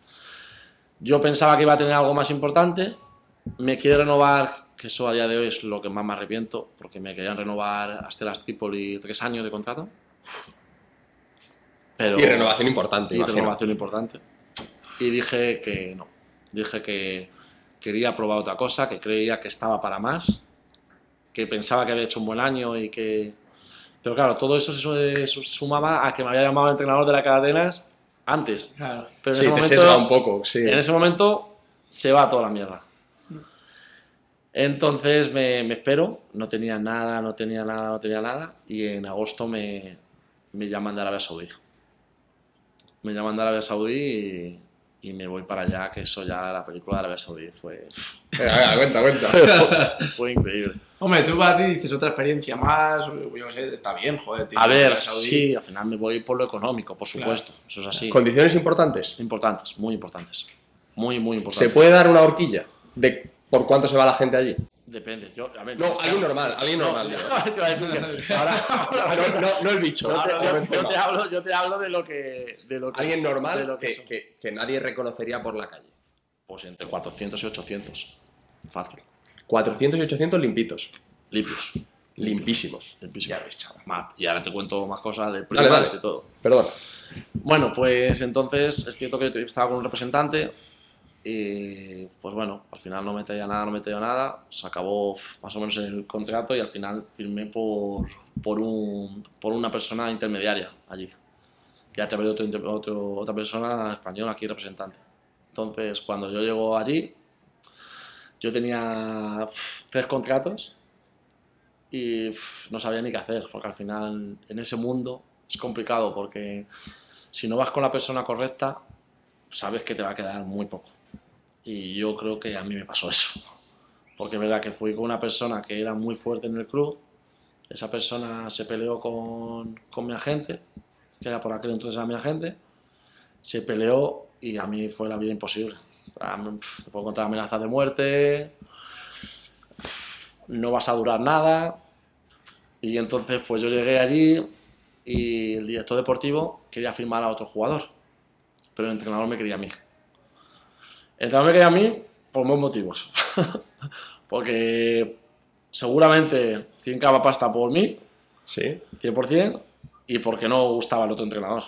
[SPEAKER 3] Yo pensaba que iba a tener algo más importante, me quiere renovar, que eso a día de hoy es lo que más me arrepiento, porque me querían renovar hasta las Tripoli tres años de contrato. Pero,
[SPEAKER 1] Y renovación importante,
[SPEAKER 3] y
[SPEAKER 1] imagino.
[SPEAKER 3] renovación importante. Y dije que no. Dije que quería probar otra cosa, que creía que estaba para más, que pensaba que había hecho un buen año y que... Pero claro, todo eso se su- sumaba a que me había llamado el entrenador de la Cadenas antes.
[SPEAKER 2] Claro.
[SPEAKER 3] Pero en,
[SPEAKER 1] Sí,
[SPEAKER 3] ese
[SPEAKER 1] te
[SPEAKER 3] momento,
[SPEAKER 1] un poco, sí.
[SPEAKER 3] en ese momento se va toda la mierda. Entonces me, me espero, no tenía nada, no tenía nada, no tenía nada, y en agosto me, me llaman de Arabia Saudí. Me llaman de Arabia Saudí y, y me voy para allá, que eso ya, la película de Arabia Saudí fue,
[SPEAKER 1] Venga, venga, cuenta, cuenta.
[SPEAKER 3] fue increíble.
[SPEAKER 2] Hombre, tú para ti dices otra experiencia más, yo sé, está bien, joder. tío,
[SPEAKER 3] A ver,
[SPEAKER 2] Saudí.
[SPEAKER 3] sí, al final me voy por lo económico, por supuesto, eso es así.
[SPEAKER 1] Condiciones importantes.
[SPEAKER 3] Importantes, muy importantes. Muy, muy
[SPEAKER 1] ¿Se
[SPEAKER 3] importantes.
[SPEAKER 1] puede dar una horquilla de por cuánto se va la gente allí?
[SPEAKER 3] Depende. Yo, a ver,
[SPEAKER 1] No,
[SPEAKER 3] que-
[SPEAKER 1] alguien normal, alguien
[SPEAKER 3] No,
[SPEAKER 1] normal.
[SPEAKER 3] yo-
[SPEAKER 1] No, no, no el bicho. otro-
[SPEAKER 3] yo,
[SPEAKER 1] otro
[SPEAKER 3] yo
[SPEAKER 1] tema.
[SPEAKER 3] te hablo, yo te hablo de lo que. De lo que
[SPEAKER 1] Alguien
[SPEAKER 3] de
[SPEAKER 1] normal
[SPEAKER 3] lo que
[SPEAKER 1] que, que- que nadie reconocería por la calle.
[SPEAKER 3] Pues entre 400 y 800. Fácil.
[SPEAKER 1] 400 y 800 limpitos.
[SPEAKER 3] Limpios.
[SPEAKER 1] Limpísimos.
[SPEAKER 3] Limpísimos. Más- Y ahora te cuento más cosas de primas y todo.
[SPEAKER 1] Perdón.
[SPEAKER 3] Bueno, pues entonces es cierto que estaba con un representante y pues bueno, al final no me traía nada, no me traía nada, se acabó más o menos el contrato y al final firmé por, por, un, por una persona intermediaria allí y a través de otro, otro- otra persona española aquí representante. Entonces cuando yo llego allí, yo tenía tres contratos y no sabía ni qué hacer, porque al final en ese mundo es complicado porque si no vas con la persona correcta, sabes que te va a quedar muy poco. Y yo creo que a mí me pasó eso. Porque es verdad que fui con una persona que era muy fuerte en el club, esa persona se peleó con, con mi agente, que era por aquel entonces era mi agente, se peleó y a mí fue la vida imposible. Sea, me- Te puedo contar amenazas de muerte, no vas a durar nada. Y entonces pues yo llegué allí y el director deportivo quería firmar a otro jugador, pero el entrenador me quería a mí. El entrenador me quería a mí por dos motivos. Porque seguramente tienen cava pasta por mí,
[SPEAKER 1] Sí.
[SPEAKER 3] 100%, y porque no gustaba el otro entrenador,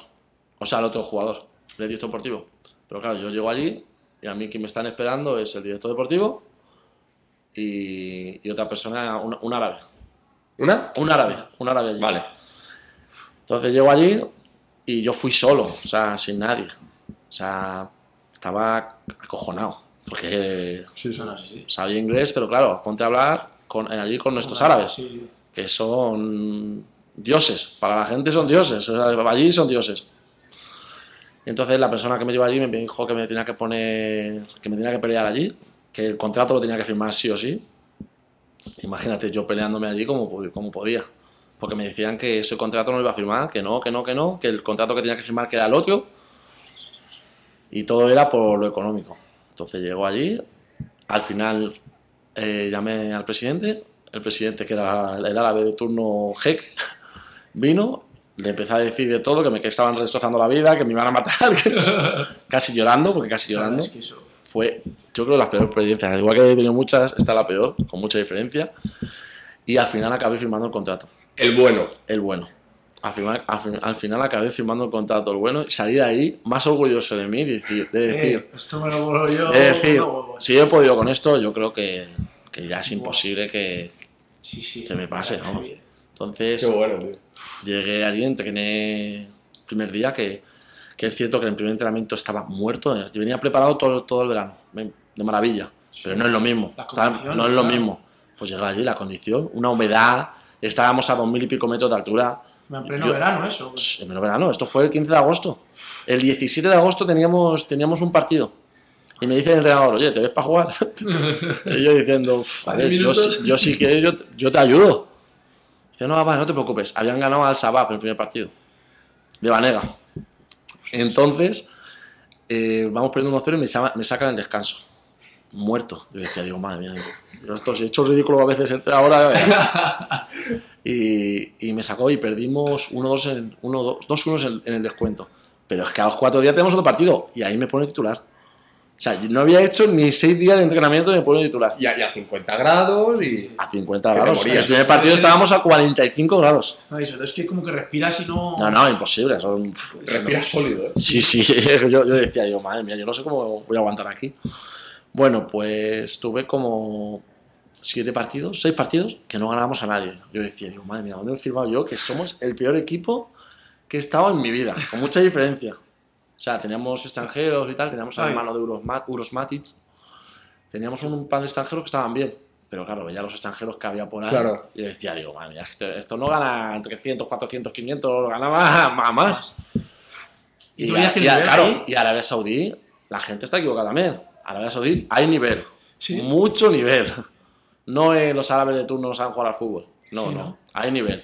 [SPEAKER 3] o sea, el otro jugador, el director deportivo. Pero claro, yo llego allí y a mí quien me están esperando es el director deportivo y, y otra persona, un, un árabe.
[SPEAKER 1] ¿Una?
[SPEAKER 3] Un árabe, un árabe allí.
[SPEAKER 1] Vale.
[SPEAKER 3] Entonces llego allí y yo fui solo, o sea, sin nadie. O sea, estaba acojonado, porque
[SPEAKER 1] Sí,
[SPEAKER 2] sí, sí.
[SPEAKER 3] sabía inglés, pero claro, ponte a hablar con, eh, allí con nuestros árabes,
[SPEAKER 2] Sí.
[SPEAKER 3] que son dioses, para la gente son dioses, o sea, allí son dioses. Y entonces la persona que me llevó allí me dijo que me tenía que poner, que me tenía que pelear allí, que el contrato lo tenía que firmar sí o sí. Imagínate yo peleándome allí como, como podía. Porque me decían que ese contrato no lo iba a firmar, que no, que no, que no, que el contrato que tenía que firmar que era el otro. Y todo era por lo económico. Entonces llegó allí, al final eh, llamé al presidente, el presidente que era el árabe de turno Hek, vino, le empecé a decir de todo, que me que estaban destrozando la vida, que me iban a matar, que casi llorando, porque casi llorando fue, yo creo, la peor experiencia. Igual que he tenido muchas, esta es la peor, con mucha diferencia. y al final acabé firmando el contrato,
[SPEAKER 1] El bueno.
[SPEAKER 3] el bueno. Al final, al, fin- al final acabé firmando el contrato, el bueno, y salí de ahí más orgulloso de mí, de decir, de decir,
[SPEAKER 2] Eh, esto me lo vuelvo yo.
[SPEAKER 3] de decir,
[SPEAKER 2] no,
[SPEAKER 3] si he podido con esto, yo creo que, que ya es imposible que...
[SPEAKER 2] sí, sí.
[SPEAKER 3] que me pase, ¿no? Entonces,
[SPEAKER 1] Qué bueno, tío.
[SPEAKER 3] llegué allí, entrené el primer día, que, que es cierto que en el primer entrenamiento estaba muerto, venía preparado todo, todo el verano, de maravilla, pero no es lo mismo, estaba- no es lo
[SPEAKER 2] claro.
[SPEAKER 3] mismo. Pues llegué allí, la condición, una humedad, estábamos a dos mil y pico metros de altura,
[SPEAKER 2] En pleno
[SPEAKER 3] Yo-
[SPEAKER 2] verano, eso. pues.
[SPEAKER 3] En pleno verano, esto fue el 15 de agosto. El 17 de agosto teníamos, teníamos un partido. Y me dice el entrenador, oye, ¿te ves para jugar? y yo diciendo, "Uf, a ver, yo, yo si quieres, yo, yo te ayudo. Dice, no, va, no te preocupes. Habían ganado al Sabab en el primer partido. De Vanega. Entonces, eh, vamos perdiendo 1-0 y me, llama- me sacan el descanso. Muerto. Yo decía, digo, madre mía, digo, si he hecho ridículo a veces entre ahora. y, y me sacó y perdimos 1-2 en, 1-2 2-1 en, en el descuento. Pero es que a los cuatro días tenemos otro partido y ahí me pone titular. O sea, yo no había hecho ni seis días de entrenamiento y me pone titular.
[SPEAKER 1] Y a, y a 50 grados y.
[SPEAKER 3] A 50
[SPEAKER 1] Que te
[SPEAKER 3] grados. En el primer partido estábamos a 45 grados.
[SPEAKER 2] No, eso, es que como que respiras y no.
[SPEAKER 3] No, no, imposible. son-
[SPEAKER 1] Respiras sólido, ¿eh?
[SPEAKER 3] Sí, sí, yo, yo decía, yo, madre mía, yo no sé cómo voy a aguantar aquí. Bueno, pues tuve como siete partidos, seis partidos que no ganábamos a nadie. Yo decía, digo, madre mía, ¿dónde he firmado yo? Que somos el peor equipo que he estado en mi vida, con mucha diferencia. O sea, teníamos extranjeros y tal, teníamos al hermano de Uros, Ma- Uros Matic, teníamos un plan de extranjeros que estaban bien. Pero claro, veía los extranjeros que había por ahí
[SPEAKER 1] Claro.
[SPEAKER 3] y decía, digo, madre mía, esto, esto no gana 300, 400, 500, gana más, más, más.
[SPEAKER 2] ¿Y
[SPEAKER 3] Y,
[SPEAKER 2] tú veías que el
[SPEAKER 3] y-
[SPEAKER 2] nivel
[SPEAKER 3] claro, y Arabia Saudí, la gente está equivocada también. Arabia Saudí hay nivel,
[SPEAKER 2] Sí.
[SPEAKER 3] mucho nivel. No los árabes de turno no saben jugar al fútbol. No,
[SPEAKER 2] Sí,
[SPEAKER 3] no,
[SPEAKER 2] ¿no?
[SPEAKER 3] hay nivel.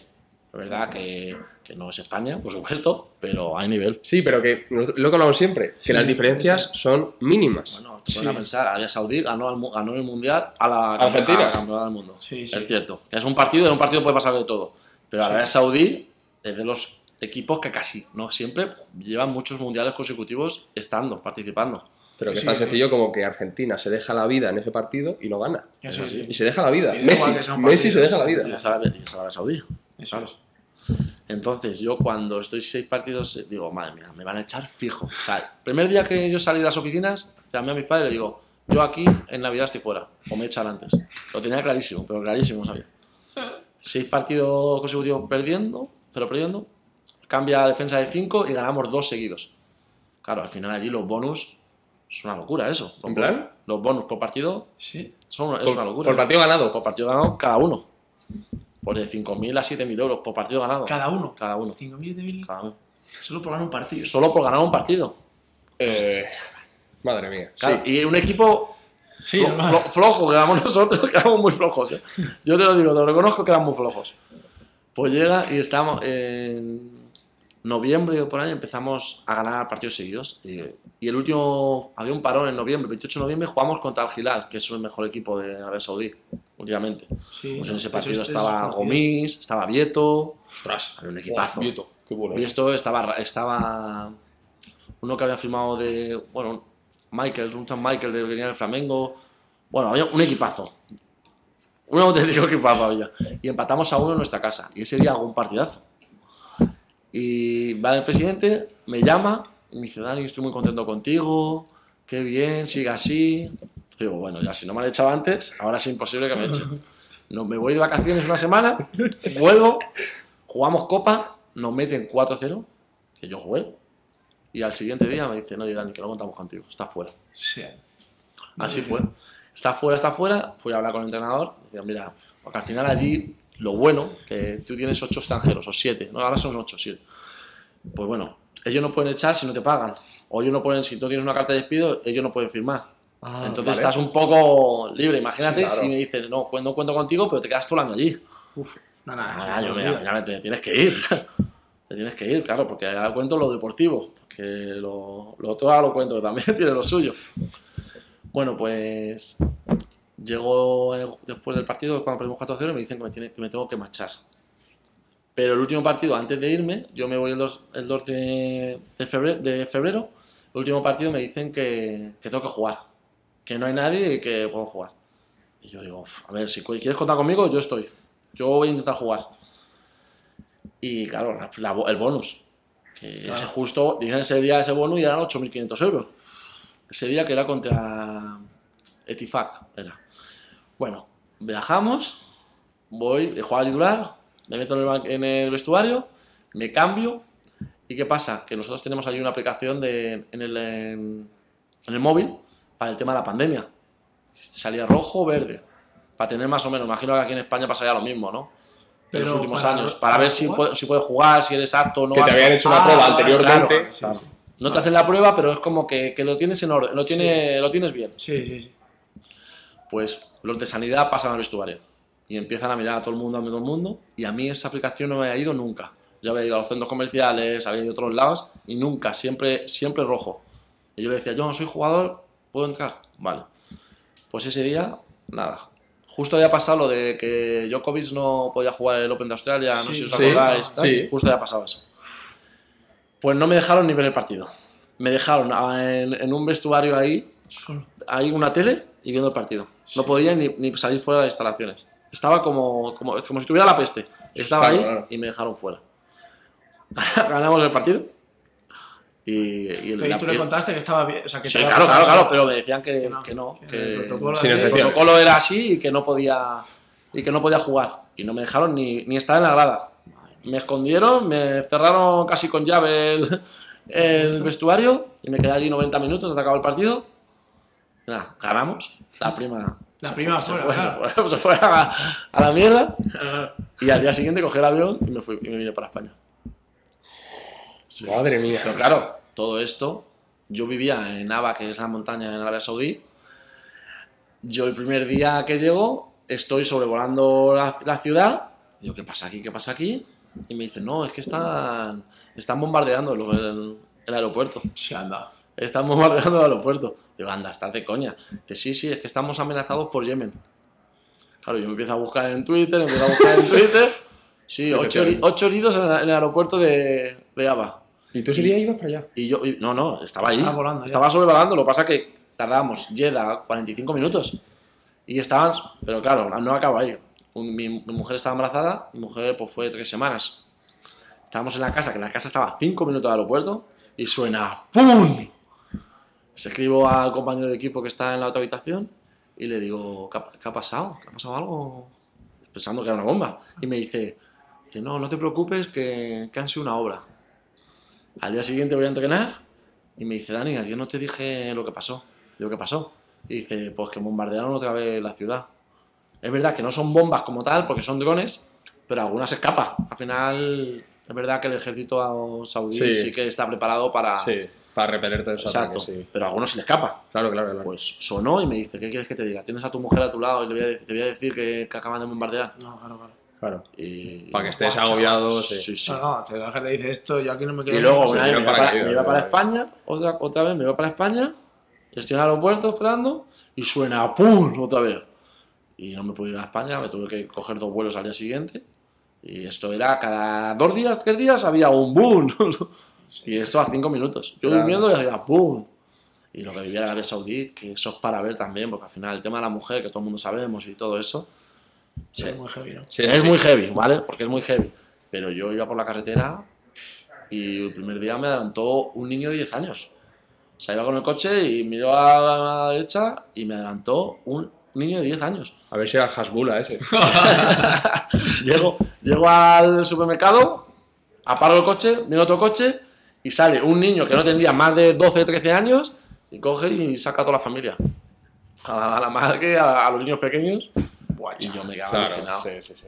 [SPEAKER 3] Es verdad que, que no es España, por supuesto, pero hay nivel.
[SPEAKER 1] Sí, pero que lo que hablamos siempre, que
[SPEAKER 2] Sí,
[SPEAKER 1] las diferencias son mínimas.
[SPEAKER 3] Bueno, te pones a pensar, Arabia Saudí ganó, ganó el mundial a la
[SPEAKER 1] Argentina.
[SPEAKER 3] campeona del mundo. Es cierto. Es un partido, en un partido puede pasar de todo. Pero Arabia Saudí es de los equipos que casi, no siempre, llevan muchos mundiales consecutivos estando, participando.
[SPEAKER 1] Pero que
[SPEAKER 2] Sí,
[SPEAKER 1] es tan
[SPEAKER 2] sí.
[SPEAKER 1] sencillo como que Argentina se deja la vida en ese partido y lo gana.
[SPEAKER 2] Eso.
[SPEAKER 1] Y se deja la vida.
[SPEAKER 2] Y
[SPEAKER 1] Messi, Messi se deja la vida.
[SPEAKER 3] Y es Arabia, Saudí.
[SPEAKER 2] Eso
[SPEAKER 3] Claro.
[SPEAKER 2] es.
[SPEAKER 3] Entonces, yo cuando estoy seis partidos, eh, digo, madre mía, me van a echar fijo. O sea, el primer día que yo salí de las oficinas, llamé a mis padres y le digo, yo aquí en Navidad estoy fuera, o me echan antes. Lo tenía clarísimo, pero clarísimo, sabía. Seis partidos consecutivos perdiendo, pero perdiendo. Cambia a defensa de cinco y ganamos dos seguidos. Claro, al final allí los bonus es una locura eso. Los
[SPEAKER 1] ¿En plan?
[SPEAKER 3] Los bonus por partido
[SPEAKER 2] Sí.
[SPEAKER 3] son, es
[SPEAKER 1] Por,
[SPEAKER 3] una locura.
[SPEAKER 1] por partido ganado.
[SPEAKER 3] Por partido ganado cada uno. Por de 5.000 a 7.000 euros por partido ganado.
[SPEAKER 2] Cada uno.
[SPEAKER 3] Cada uno.
[SPEAKER 2] 5.000, 7.000.
[SPEAKER 3] Cada uno.
[SPEAKER 2] Solo por ganar un partido.
[SPEAKER 3] Solo por ganar un partido.
[SPEAKER 1] Eh, madre mía.
[SPEAKER 3] Claro,
[SPEAKER 1] Sí.
[SPEAKER 3] Y un equipo
[SPEAKER 2] Sí,
[SPEAKER 3] flo- flo- flojo que éramos nosotros, que éramos muy flojos. ¿eh? Yo te lo digo, te lo reconozco que éramos muy flojos. Pues llega y estamos en noviembre o por ahí empezamos a ganar partidos seguidos. Y, y el último, había un parón en noviembre, 28 de noviembre, jugamos contra el Gilal, que es el mejor equipo de Arabia Saudí últimamente.
[SPEAKER 2] Sí,
[SPEAKER 3] Pues en ese partido
[SPEAKER 2] es-
[SPEAKER 3] estaba
[SPEAKER 2] es.
[SPEAKER 3] Gomis, estaba Vieto,
[SPEAKER 1] Ostras.
[SPEAKER 3] había un equipazo.
[SPEAKER 1] Vieto, qué bueno.
[SPEAKER 3] Y esto estaba, estaba uno que había firmado de, bueno, Michael, Runtan Michael de venía del Flamengo. Bueno, había un equipazo. Un auténtico equipazo había. Y empatamos a uno en nuestra casa. Y ese día hago un partidazo. Y va el presidente, me llama y me dice, Dani, estoy muy contento contigo, qué bien, sigue así. Digo, bueno, ya si no me han echado antes, ahora es imposible que me echen. No, me voy de vacaciones una semana, vuelvo, jugamos copa, nos meten 4-0, que yo jugué, y al siguiente día me dicen, oye Dani, que no contamos contigo, está fuera.
[SPEAKER 2] Sí.
[SPEAKER 3] Así fue. Está fuera, está fuera. Fui a hablar con el entrenador. Decía, mira, porque al final allí lo bueno, que tú tienes ocho extranjeros o siete, ¿no? ahora son ocho, siete. Pues bueno, ellos no pueden echar si no te pagan. O ellos no pueden, si tú tienes una carta de despido, ellos no pueden firmar.
[SPEAKER 1] Ah,
[SPEAKER 3] Entonces
[SPEAKER 1] vale.
[SPEAKER 3] estás un poco libre. Imagínate
[SPEAKER 1] Sí, claro.
[SPEAKER 3] si me dicen, no, no cuento contigo, pero te quedas tú el año allí.
[SPEAKER 2] Uf, no, nada.
[SPEAKER 3] Ah, yo, mira, te tienes que ir. te tienes que ir, claro, porque ahora cuento lo deportivo. Porque lo, lo otro ahora lo cuento, que también tiene lo suyo. Bueno, pues llegó el- después del partido, cuando perdimos 4-0, y me dicen que me, tiene- que me tengo que marchar. Pero el último partido, antes de irme, yo me voy el 2, el 2 de, de febrero, de febrero, el último partido me dicen que, que tengo que jugar, que no hay nadie y que puedo jugar. Y yo digo, "Uf, a ver, si quieres contar conmigo, yo estoy. yo voy a intentar jugar. Y claro, la- la- el bonus. Que
[SPEAKER 2] Claro.
[SPEAKER 3] ese justo, dicen ese día ese bonus y eran 8.500 euros. Ese día que era contra Etifac. Era. Bueno, viajamos, voy de jugar a titular, me meto en el, ban- en el vestuario, me cambio. ¿Y qué pasa? Que nosotros tenemos ahí una aplicación de, en, el, en, en el móvil para el tema de la pandemia. Salía rojo o verde. Para tener más o menos, imagino que aquí en España pasaría lo mismo, ¿no? en los últimos
[SPEAKER 2] para-
[SPEAKER 3] años, para,
[SPEAKER 2] para
[SPEAKER 3] ver si
[SPEAKER 2] jugar.
[SPEAKER 3] puede, si puedes jugar, si eres apto o no.
[SPEAKER 1] que te habían hecho una
[SPEAKER 2] Ah,
[SPEAKER 1] prueba anteriormente.
[SPEAKER 2] claro, sí, sí.
[SPEAKER 3] No te hacen la prueba, pero es como que, que lo tienes en orden, lo, tiene, lo tienes bien.
[SPEAKER 2] Sí, sí, sí.
[SPEAKER 3] Pues los de sanidad pasan al vestuario y empiezan a mirar a todo el mundo, a todo el mundo, y a mí esa aplicación no me había ido nunca. Yo había ido a los centros comerciales, había ido a otros lados, y nunca, siempre, siempre rojo. Y yo le decía, yo no soy jugador, ¿puedo entrar? Vale. Pues ese día, nada. Justo había pasado lo de que Djokovic no podía jugar el Open de Australia, no sé si os acordáis.
[SPEAKER 1] sí.
[SPEAKER 3] Justo había pasado eso. Pues no me dejaron ni ver el partido. Me dejaron en, en un vestuario ahí. Ahí una tele y viendo el partido. No podía ni, ni salir fuera de las instalaciones. Estaba como, como, como si tuviera la peste. Estaba
[SPEAKER 1] Claro,
[SPEAKER 3] ahí
[SPEAKER 1] claro.
[SPEAKER 3] y me dejaron fuera. Ganamos el partido. Y, y el,
[SPEAKER 2] Pero y tú le contaste que estaba bien. O sea, que
[SPEAKER 3] Sí, claro, claro, claro, pero me decían que,
[SPEAKER 2] Que
[SPEAKER 3] que
[SPEAKER 2] no,
[SPEAKER 3] no,
[SPEAKER 2] que
[SPEAKER 3] que,
[SPEAKER 2] el protocolo
[SPEAKER 1] Sin
[SPEAKER 2] era así.
[SPEAKER 3] el
[SPEAKER 1] excepción.
[SPEAKER 3] protocolo era así y que no podía y que no podía jugar. Y no me dejaron ni, ni estar en la grada. Me escondieron, me cerraron casi con llave el, el vestuario y me quedé allí 90 minutos hasta acabar el partido. Nada, ganamos. La prima.
[SPEAKER 2] La
[SPEAKER 3] se
[SPEAKER 2] prima
[SPEAKER 3] fue,
[SPEAKER 2] fuera,
[SPEAKER 3] se fue,
[SPEAKER 2] claro.
[SPEAKER 3] se fue, se fue a, a la mierda. Y al día siguiente cogí el avión y me, fui, y me vine para España. Sí.
[SPEAKER 1] Madre mía.
[SPEAKER 3] Pero claro, todo esto, yo vivía en Aba, que es la montaña en Arabia Saudí. Yo el primer día que llego, estoy sobrevolando la, la ciudad. Digo, ¿qué pasa aquí? ¿Qué pasa aquí? Y me dicen, no, es que están, están bombardeando el, el- el aeropuerto.
[SPEAKER 2] Sí, anda.
[SPEAKER 3] Están bombardeando el aeropuerto. Digo, anda, estás de coña. Dice, sí, sí, es que estamos amenazados por Yemen. Claro, yo me empiezo a buscar en Twitter, empiezo a buscar en Twitter. Sí, ocho, ocho heridos en, el aeropuerto de, de Aba.
[SPEAKER 1] ¿Y tú ese día ibas para allá?
[SPEAKER 3] Y yo, y- no, no, estaba ahí.
[SPEAKER 2] Estaba volando ya.
[SPEAKER 3] sobrevolando. Lo que pasa que tardábamos Jeddah 45 minutos. Y estaban, pero claro, no acabo ahí. Un- mi, mi mujer estaba embarazada, mi mujer pues fue tres semanas. Estábamos en la casa, que la casa estaba a 5 minutos del aeropuerto, y suena ¡PUM! Se escribo al compañero de equipo que está en la otra habitación y le digo, ¿qué ha, qué ha pasado? ¿Qué ha pasado algo? Pensando que era una bomba. Y me dice, dice no, no te preocupes, que, que han sido una obra. Al día siguiente voy a entrenar y me dice, Dani, yo no te dije lo que pasó. Digo, ¿qué pasó? Y dice, pues que bombardearon otra vez la ciudad. Es verdad que no son bombas como tal, porque son drones, pero algunas escapan. Al final, es verdad que el ejército saudí sí,
[SPEAKER 1] Sí.
[SPEAKER 3] que está preparado para...
[SPEAKER 1] Sí, para repeler todo eso.
[SPEAKER 3] Exacto,
[SPEAKER 1] sí.
[SPEAKER 3] pero a algunos se le escapa.
[SPEAKER 1] Claro, claro, claro.
[SPEAKER 3] Pues sonó y me dice, ¿qué quieres que te diga? Tienes a tu mujer a tu lado y le voy a te voy a decir que, que acaban de bombardear.
[SPEAKER 2] No, claro, claro.
[SPEAKER 1] claro.
[SPEAKER 3] Y,
[SPEAKER 1] Para que estés
[SPEAKER 3] Buah,
[SPEAKER 1] agobiado, sí.
[SPEAKER 3] sí, sí.
[SPEAKER 2] No, no, te dejas de decir esto, yo aquí no me quedo.
[SPEAKER 3] Y luego una vez me iba
[SPEAKER 1] para
[SPEAKER 3] me iba para. España, otra, otra vez me iba para España, estoy en el aeropuerto esperando y suena ¡pum! otra vez. Y no me pude ir a España, me tuve que coger dos vuelos al día siguiente. Y esto era cada dos días, tres días había un boom. y esto a cinco minutos. Yo
[SPEAKER 1] Claro.
[SPEAKER 3] durmiendo y hacía boom. Y lo que vivía en Arabia Saudí, que eso es para ver también, porque al final el tema de la mujer, que todo el mundo sabemos y todo eso,
[SPEAKER 2] Sí,
[SPEAKER 3] Sí.
[SPEAKER 2] muy heavy, ¿no?
[SPEAKER 1] Sí,
[SPEAKER 3] es
[SPEAKER 1] sí.
[SPEAKER 3] muy heavy, ¿vale? Porque es muy heavy. Pero yo iba por la carretera y el primer día me adelantó un niño de 10 años. O sea, iba con el coche y miró a la derecha y me adelantó un niño de 10 años.
[SPEAKER 1] A ver si era Hasbula ese.
[SPEAKER 3] Llego, llego al supermercado, aparo el coche, miro otro coche y sale un niño que no tendría más de 12, 13 años y coge y saca a toda la familia. A la, a la madre, a, a los niños pequeños.
[SPEAKER 2] Buah,
[SPEAKER 3] Y yo me quedaba
[SPEAKER 1] Claro,
[SPEAKER 3] alucinado.
[SPEAKER 1] sí, sí, sí.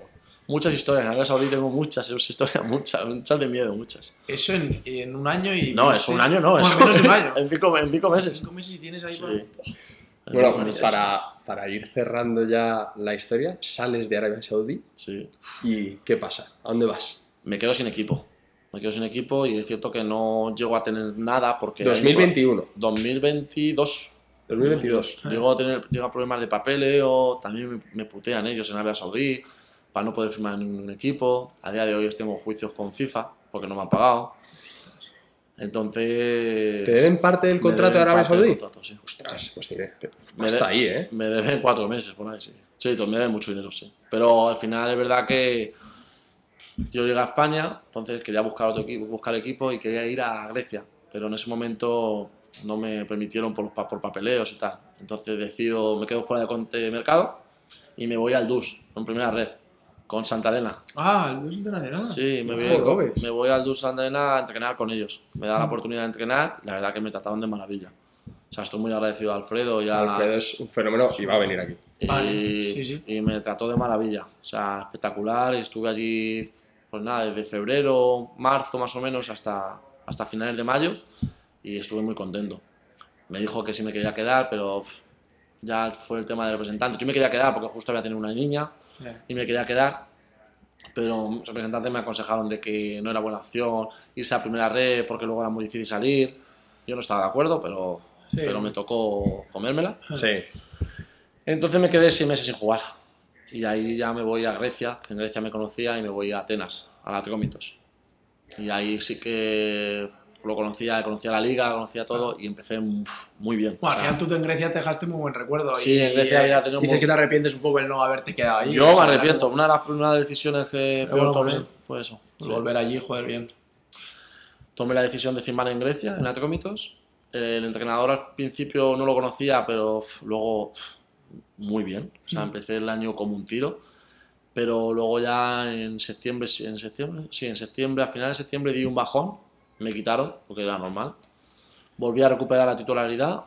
[SPEAKER 3] Muchas historias, en Arabia Saudí tengo muchas, esas historias, muchas, muchas de miedo, muchas.
[SPEAKER 2] Eso en, en un año y.
[SPEAKER 3] No, es un año, no, es
[SPEAKER 2] menos de un año.
[SPEAKER 3] en, cinco, en cinco meses.
[SPEAKER 2] Cinco meses y tienes ahí.
[SPEAKER 3] En
[SPEAKER 1] Bueno,
[SPEAKER 3] meses.
[SPEAKER 1] para, para ir cerrando ya la historia, sales de Arabia Saudí
[SPEAKER 3] Sí.
[SPEAKER 1] y ¿qué pasa? ¿A dónde vas?
[SPEAKER 3] Me quedo sin equipo. Me quedo sin equipo y es cierto que no llego a tener nada porque...
[SPEAKER 1] 2021,
[SPEAKER 3] 2022.
[SPEAKER 1] 2022.
[SPEAKER 3] Llego a tener llego a problemas de papeleo, también me, putean ellos en Arabia Saudí para no poder firmar en ningún equipo. A día de hoy tengo juicios con FIFA porque no me han pagado. Entonces...
[SPEAKER 1] ¿Te deben parte del contrato de
[SPEAKER 3] deben
[SPEAKER 1] Arabia Saudí?
[SPEAKER 3] contrato, sí.
[SPEAKER 1] Ostras, pues
[SPEAKER 3] Me
[SPEAKER 1] hasta ahí, ¿eh?
[SPEAKER 3] Me deben cuatro meses por ahí, sí. Sí, me debe mucho dinero, sí. Pero al final es verdad que yo llegué a España, entonces quería buscar otro equipo, buscar equipo y quería ir a Grecia. Pero en ese momento no me permitieron por, por papeleos y tal. Entonces decido, me quedo fuera de, de mercado y me voy al DUS, en primera red, con Santa Elena.
[SPEAKER 2] Ah, el Luis Internacional.
[SPEAKER 3] Sí, me voy,
[SPEAKER 2] Joder, ves.
[SPEAKER 3] me voy al DUS Santa Elena a entrenar con ellos. Me da la oportunidad de entrenar y la verdad que me trataron de maravilla. O sea, estoy muy agradecido a Alfredo y a,
[SPEAKER 1] Alfredo es un fenómeno y va a venir aquí.
[SPEAKER 3] y,
[SPEAKER 2] Vale, sí, sí.
[SPEAKER 3] y me trató de maravilla. O sea, espectacular. Y estuve allí, pues nada, desde febrero, marzo más o menos, hasta, hasta finales de mayo. Y estuve muy contento. Me dijo que sí me quería quedar, pero ya fue el tema del representante. Yo me quería quedar porque justo había tenido una niña
[SPEAKER 2] Ya.
[SPEAKER 3] y me quería quedar. Pero los representantes me aconsejaron de que no era buena opción irse a primera red porque luego era muy difícil salir. Yo no estaba de acuerdo, pero,
[SPEAKER 2] Sí.
[SPEAKER 3] pero me tocó comérmela.
[SPEAKER 1] Sí.
[SPEAKER 3] Entonces me quedé seis meses sin jugar. Y ahí ya me voy a Grecia, que en Grecia me conocía, y me voy a Atenas, a la Atricómitos. Y ahí sí que lo conocía, conocía la liga, conocía todo, y empecé muy bien.
[SPEAKER 2] Bueno, al final tú en Grecia te dejaste muy buen recuerdo.
[SPEAKER 3] Sí,
[SPEAKER 2] y,
[SPEAKER 3] en Grecia había tenido
[SPEAKER 2] Dices
[SPEAKER 3] muy-
[SPEAKER 2] que te arrepientes un poco el no haberte quedado ahí.
[SPEAKER 3] yo me arrepiento, una de las primeras decisiones que peor
[SPEAKER 2] bueno,
[SPEAKER 3] tomé fue eso. Sí.
[SPEAKER 2] Volver allí, joder, bien.
[SPEAKER 3] Tomé la decisión de firmar en Grecia, en Atricómitos. El entrenador al principio no lo conocía, pero luego muy bien. O sea,
[SPEAKER 2] Mm.
[SPEAKER 3] empecé el año como un tiro. Pero luego ya en septiembre, sí, en septiembre, sí, en septiembre, a finales de septiembre di un bajón, me quitaron, porque era normal. Volví a recuperar la titularidad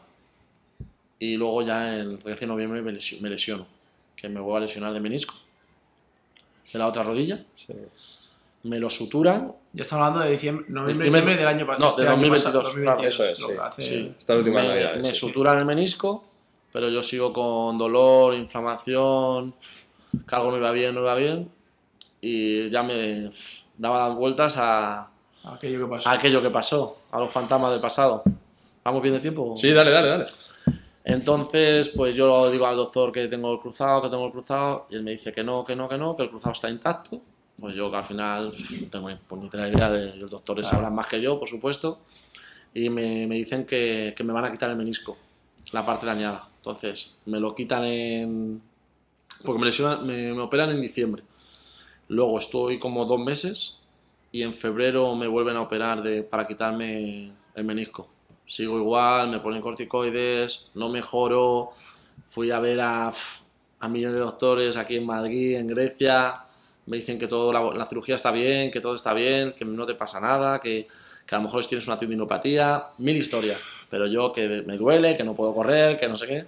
[SPEAKER 3] y luego ya en el 13 de noviembre me lesio- me lesiono, que me voy a lesionar de menisco, de la otra rodilla.
[SPEAKER 1] Sí.
[SPEAKER 3] Me lo suturan
[SPEAKER 2] Ya estamos hablando de diciembre, noviembre,
[SPEAKER 3] Diciembre-
[SPEAKER 2] diciembre del año pa-
[SPEAKER 3] no,
[SPEAKER 2] este
[SPEAKER 3] de
[SPEAKER 2] año
[SPEAKER 3] 2022,
[SPEAKER 2] pasado,
[SPEAKER 3] claro,
[SPEAKER 1] eso es, sí.
[SPEAKER 2] hace-
[SPEAKER 3] Sí.
[SPEAKER 1] Estas últimas
[SPEAKER 3] me, me
[SPEAKER 1] sí.
[SPEAKER 3] suturan el menisco, pero yo sigo con dolor, inflamación, que algo no iba bien, no iba bien, y ya me daba vueltas a,
[SPEAKER 2] Aquello que pasó.
[SPEAKER 3] a aquello que pasó, a los fantasmas del pasado. ¿Vamos bien de tiempo?
[SPEAKER 1] Sí, dale, dale, dale.
[SPEAKER 3] Entonces, pues yo digo al doctor que tengo el cruzado, que tengo el cruzado, y él me dice que no, que no, que no, que el cruzado está intacto. Pues yo que al final no tengo ni puñetera idea de los doctores
[SPEAKER 1] Claro.
[SPEAKER 3] sabrán más que yo, por supuesto, y me, me dicen que, que me van a quitar el menisco, la parte dañada. Entonces, me lo quitan en... porque me, operan en diciembre. Luego estoy como dos meses y en febrero me vuelven a operar para quitarme el menisco. Sigo igual, me ponen corticoides, no mejoro. Fui a ver a, a millones de doctores aquí en Madrid, en Grecia. Me dicen que todo la, la cirugía está bien, que todo está bien, que no te pasa nada, que, que a lo mejor tienes una tendinopatía, mil historias. Pero yo que me duele, que no puedo correr, que no sé qué.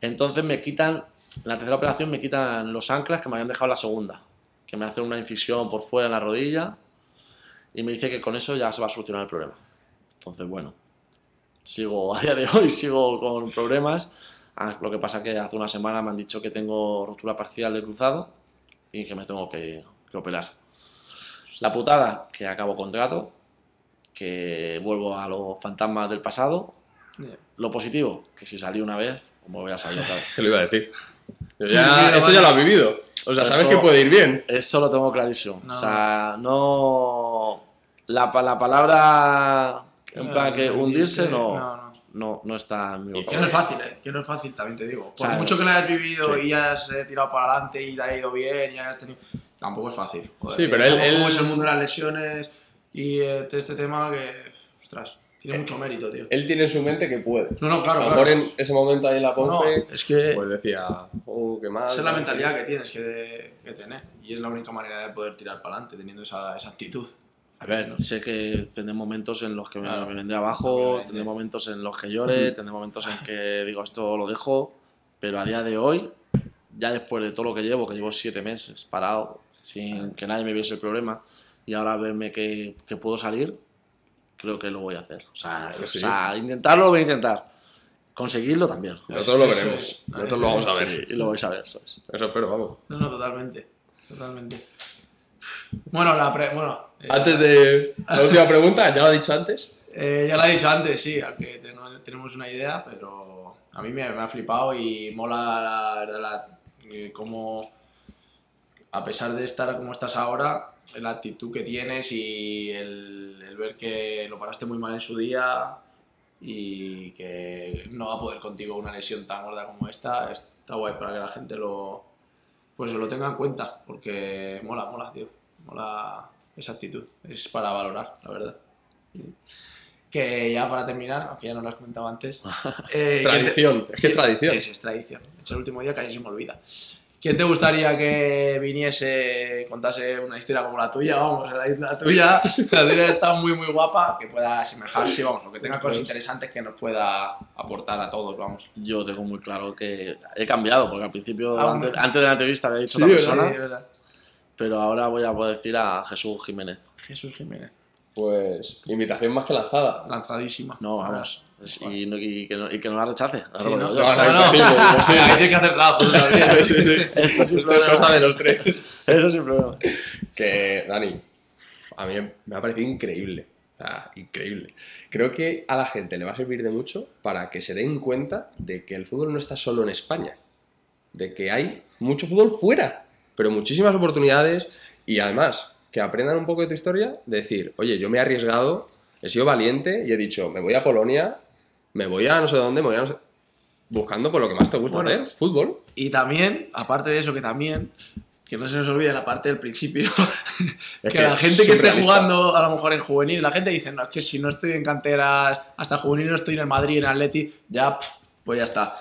[SPEAKER 3] Entonces me quitan, la tercera operación me quitan los anclas que me habían dejado la segunda. Que me hacen una incisión por fuera en la rodilla y me dice que con eso ya se va a solucionar el problema. Entonces, bueno, sigo a día de hoy, sigo con problemas. Ah, lo que pasa que hace una semana me han dicho que tengo rotura parcial del cruzado y que me tengo que, que operar. La putada, que acabo contrato, que vuelvo a los fantasmas del pasado.
[SPEAKER 2] Ya.
[SPEAKER 3] Lo positivo, que si salí una vez, como voy a salir otra vez.
[SPEAKER 1] ¿Qué lo iba a decir? Yo ya- esto ya lo has vivido. O sea, sabes
[SPEAKER 3] Eso-
[SPEAKER 1] que puede ir bien.
[SPEAKER 3] Eso lo tengo clarísimo.
[SPEAKER 2] No.
[SPEAKER 3] O sea, no. La, la palabra. En plan que hundirse no,
[SPEAKER 2] No, no.
[SPEAKER 3] no, no está en mi
[SPEAKER 1] Y
[SPEAKER 2] Que no es fácil, ¿eh? Que no es fácil, también te digo. Por
[SPEAKER 3] sea,
[SPEAKER 2] mucho que lo hayas vivido
[SPEAKER 1] sí.
[SPEAKER 2] y hayas eh, tirado para adelante y te ha ido bien y hayas tenido... Tampoco es fácil. Joder,
[SPEAKER 1] Sí, pero él-
[SPEAKER 2] sabemos cómo
[SPEAKER 1] él-
[SPEAKER 2] es el mundo de las lesiones y eh, este tema que... Ostras, tiene mucho mérito, tío.
[SPEAKER 1] Él tiene en su mente que puede.
[SPEAKER 2] No, no,
[SPEAKER 1] A
[SPEAKER 2] claro,
[SPEAKER 1] lo
[SPEAKER 2] claro.
[SPEAKER 1] mejor en ese momento ahí en la
[SPEAKER 2] No, no,
[SPEAKER 1] Ponce,
[SPEAKER 2] es que...
[SPEAKER 1] pues decía, oh, qué mal.
[SPEAKER 2] Esa es la mentalidad que tienes que, de- que tener. Y es la única manera de poder tirar para adelante, teniendo esa, esa actitud.
[SPEAKER 3] A ver, sé que tendré momentos en los que me,
[SPEAKER 2] Claro.
[SPEAKER 3] me vendré abajo, tendré momentos en los que llore, tendré momentos en que digo esto lo dejo, pero a día de hoy, ya después de todo lo que llevo, que llevo siete meses parado, sin que nadie me viese el problema, y ahora verme que, que puedo salir, creo que lo voy a hacer. O sea,
[SPEAKER 1] sí.
[SPEAKER 3] o sea, intentarlo lo voy a intentar. Conseguirlo también.
[SPEAKER 1] Nosotros lo veremos.
[SPEAKER 2] es.
[SPEAKER 1] Nosotros lo vamos a
[SPEAKER 3] Sí,
[SPEAKER 1] ver.
[SPEAKER 3] y lo vais a ver, eso es.
[SPEAKER 1] Eso espero, vamos.
[SPEAKER 2] No, no, totalmente. Totalmente. Bueno, la pre- bueno, eh,
[SPEAKER 1] Antes de la última pregunta, ya lo he dicho antes.
[SPEAKER 2] eh, ya lo he dicho antes, sí, aunque tenemos una idea, pero a mí me, me ha flipado y mola la, la, la- eh, cómo, a pesar de estar como estás ahora, la actitud que tienes y el, el ver que lo paraste muy mal en su día y que no va a poder contigo una lesión tan gorda como esta, es está guay para que la gente lo, pues lo tenga en cuenta, porque mola, mola, tío. Mola esa actitud. Es para valorar, la verdad. Que ya para terminar, aunque ya no lo has comentado antes. eh,
[SPEAKER 1] Tradición, es que es tradición.
[SPEAKER 2] Es, es tradición. Es el último día casi se me olvida. ¿Quién te gustaría que viniese, contase una historia como la tuya? Vamos, la, la tuya, la tuya está muy, muy guapa, que pueda asemejarse, vamos, o que tenga cosas interesantes que nos pueda aportar a todos, vamos.
[SPEAKER 3] Yo tengo muy claro que he cambiado, porque al principio,
[SPEAKER 2] Ah,
[SPEAKER 3] antes, de la entrevista había dicho
[SPEAKER 2] Sí,
[SPEAKER 3] otra
[SPEAKER 2] ¿verdad?
[SPEAKER 3] persona,
[SPEAKER 2] Sí, verdad.
[SPEAKER 3] pero ahora voy a poder decir a Jesús Jiménez.
[SPEAKER 2] Jesús Jiménez,
[SPEAKER 1] Pues invitación más que lanzada.
[SPEAKER 2] lanzadísima.
[SPEAKER 3] No, vamos. Es- y, no- y que no, y que no la rechace.
[SPEAKER 2] Sí,
[SPEAKER 3] lo
[SPEAKER 2] ¿no?
[SPEAKER 3] digo yo.
[SPEAKER 1] No,
[SPEAKER 2] O sea,
[SPEAKER 1] no,
[SPEAKER 2] no.
[SPEAKER 1] imposible, imposible.
[SPEAKER 2] Ahí tiene que hacer trabajo.
[SPEAKER 1] Sí, sí.
[SPEAKER 3] Eso
[SPEAKER 1] es
[SPEAKER 3] problema.
[SPEAKER 1] cosa de los tres.
[SPEAKER 3] Eso sin problema.
[SPEAKER 1] Que, Dani, a mí me ha parecido increíble. O sea, increíble. Creo que a la gente le va a servir de mucho para que se den cuenta de que el fútbol no está solo en España. De que hay mucho fútbol fuera, pero muchísimas oportunidades. Y además, que aprendan un poco de tu historia, de decir, oye, yo me he arriesgado, he sido valiente y he dicho, me voy a Polonia, me voy a no sé dónde, me voy a no sé... Buscando por lo que más te gusta
[SPEAKER 2] Bueno.
[SPEAKER 1] hacer, fútbol.
[SPEAKER 2] Y también, aparte de eso, que también, que no se nos olvide la parte del principio,
[SPEAKER 1] Es
[SPEAKER 2] que, la gente que esté jugando a lo mejor en juvenil, la gente dice, no, es que si no estoy en canteras, hasta juvenil no estoy en el Madrid, en el Atleti, ya, pues ya está.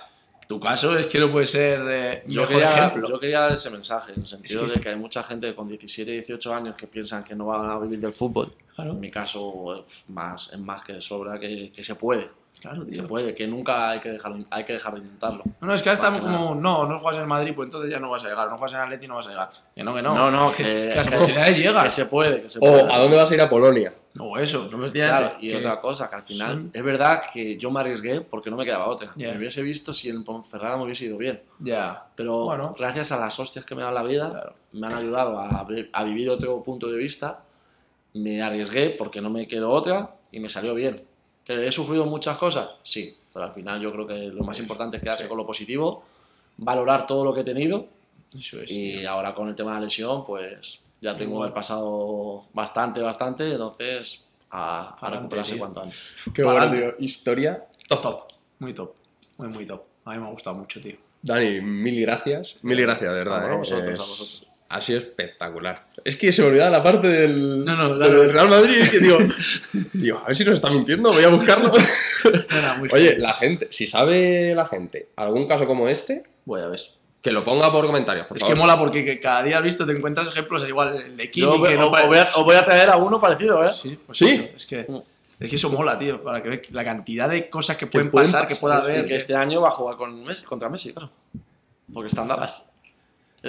[SPEAKER 2] Tu caso es que no puede ser eh,
[SPEAKER 3] Yo
[SPEAKER 2] mejor
[SPEAKER 3] quería,
[SPEAKER 2] ejemplo.
[SPEAKER 3] yo quería dar ese mensaje, en el sentido
[SPEAKER 2] Es que
[SPEAKER 3] de
[SPEAKER 2] sí.
[SPEAKER 3] que hay mucha gente con 17, 18 años que piensan que no van a vivir del fútbol.
[SPEAKER 2] Claro,
[SPEAKER 3] En mi caso es más, es más que de sobra que, que se puede.
[SPEAKER 2] Claro,
[SPEAKER 3] Se
[SPEAKER 2] tío.
[SPEAKER 3] puede, que nunca hay que dejar, hay que dejar de intentarlo.
[SPEAKER 2] No, no, es que ahora estamos como, no, no juegas en Madrid, pues entonces ya no vas a llegar. No juegas en Atleti, no vas a llegar. Que no, que no.
[SPEAKER 3] No, no,
[SPEAKER 2] que,
[SPEAKER 3] que,
[SPEAKER 2] las
[SPEAKER 3] que-
[SPEAKER 2] oportunidades llegan.
[SPEAKER 3] que se puede, que se puede.
[SPEAKER 1] O a dónde vas a ir a Polonia.
[SPEAKER 2] No, eso, no me estoy
[SPEAKER 3] Claro, y otra cosa, que al final
[SPEAKER 2] son-
[SPEAKER 3] es verdad que yo me arriesgué porque no me quedaba otra.
[SPEAKER 2] Ya.
[SPEAKER 3] Me hubiese visto si en Ponferrada me hubiese ido bien.
[SPEAKER 2] Ya.
[SPEAKER 3] Pero
[SPEAKER 2] Bueno.
[SPEAKER 3] gracias a las hostias que me da la vida,
[SPEAKER 2] Claro.
[SPEAKER 3] me han ayudado a, a vivir otro punto de vista. Me arriesgué porque no me quedó otra y me salió bien. ¿Que he sufrido muchas cosas? Sí, pero al final yo creo que lo más importante es quedarse
[SPEAKER 1] Sí.
[SPEAKER 3] con lo positivo, valorar todo lo que he tenido
[SPEAKER 2] Eso es.
[SPEAKER 3] y
[SPEAKER 2] tío.
[SPEAKER 3] ahora con el tema de la lesión, pues ya tengo el pasado bastante, bastante, entonces a, a recuperarse cuanto antes.
[SPEAKER 1] Qué
[SPEAKER 2] Para
[SPEAKER 1] bueno, tío. Historia
[SPEAKER 2] Top, top. Muy top. Muy, muy top. A mí me ha gustado mucho, tío.
[SPEAKER 1] Dani, mil gracias. Mil gracias, de verdad.
[SPEAKER 3] A
[SPEAKER 1] ¿eh?
[SPEAKER 3] vosotros, a
[SPEAKER 1] Es-
[SPEAKER 3] vosotros.
[SPEAKER 1] Ha sido espectacular. Es que se me olvidaba la parte del,
[SPEAKER 2] No, no,
[SPEAKER 1] del. Real Madrid y que digo, digo, a ver si nos está mintiendo, voy a buscarlo. Oye, la gente, si sabe la gente algún caso como este,
[SPEAKER 2] voy a ver.
[SPEAKER 1] que lo ponga por comentarios, por
[SPEAKER 2] Es
[SPEAKER 1] favor.
[SPEAKER 2] que mola porque que cada día has visto te encuentras ejemplos igual el de Kimi
[SPEAKER 3] Yo
[SPEAKER 2] que no
[SPEAKER 3] os
[SPEAKER 2] pare-
[SPEAKER 3] voy a, os voy a traer a uno parecido, ¿eh?
[SPEAKER 2] Sí, pues
[SPEAKER 1] Sí.
[SPEAKER 2] eso, es que
[SPEAKER 3] Mm.
[SPEAKER 2] es que eso mola, tío, para que veas la cantidad de cosas que
[SPEAKER 1] Que
[SPEAKER 2] pueden
[SPEAKER 1] pueden
[SPEAKER 2] pasar, que
[SPEAKER 1] pasar,
[SPEAKER 2] pueda
[SPEAKER 1] sí,
[SPEAKER 2] haber.
[SPEAKER 3] Y que este año va a jugar con Messi, contra Messi, claro. Porque está en Dallas. Eh,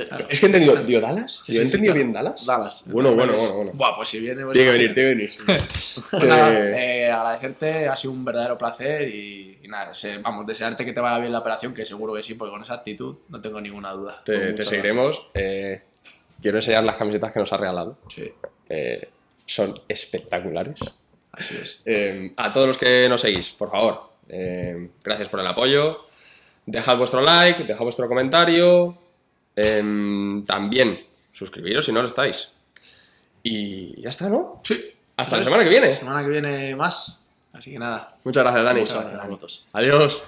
[SPEAKER 2] Claro.
[SPEAKER 1] Es que he entendido, ¿dio Dallas? ¿Yo he entendido bien Dallas?
[SPEAKER 3] Dallas.
[SPEAKER 1] Bueno, bueno, bueno, bueno.
[SPEAKER 2] Buah, pues si viene.
[SPEAKER 1] Tiene que venir, tiene que venir.
[SPEAKER 2] Pues nada, eh, agradecerte, ha sido un verdadero placer y, y nada, se- vamos, desearte que te vaya bien la operación, que seguro que sí, porque con esa actitud no tengo ninguna duda.
[SPEAKER 1] Te, seguiremos. Eh, quiero enseñar las camisetas que nos ha regalado.
[SPEAKER 2] Sí,
[SPEAKER 1] Eh, son espectaculares.
[SPEAKER 2] así es.
[SPEAKER 1] A todos los que nos seguís, por favor, gracias por el apoyo. Dejad vuestro like, dejad vuestro comentario. Em, también suscribiros si no lo estáis. Y ya está, ¿no?
[SPEAKER 2] Sí.
[SPEAKER 1] Hasta la semana que viene.
[SPEAKER 2] Semana que viene más. Así que nada.
[SPEAKER 1] Muchas gracias, Dani.
[SPEAKER 3] Muchas gracias vosotros.
[SPEAKER 1] Adiós.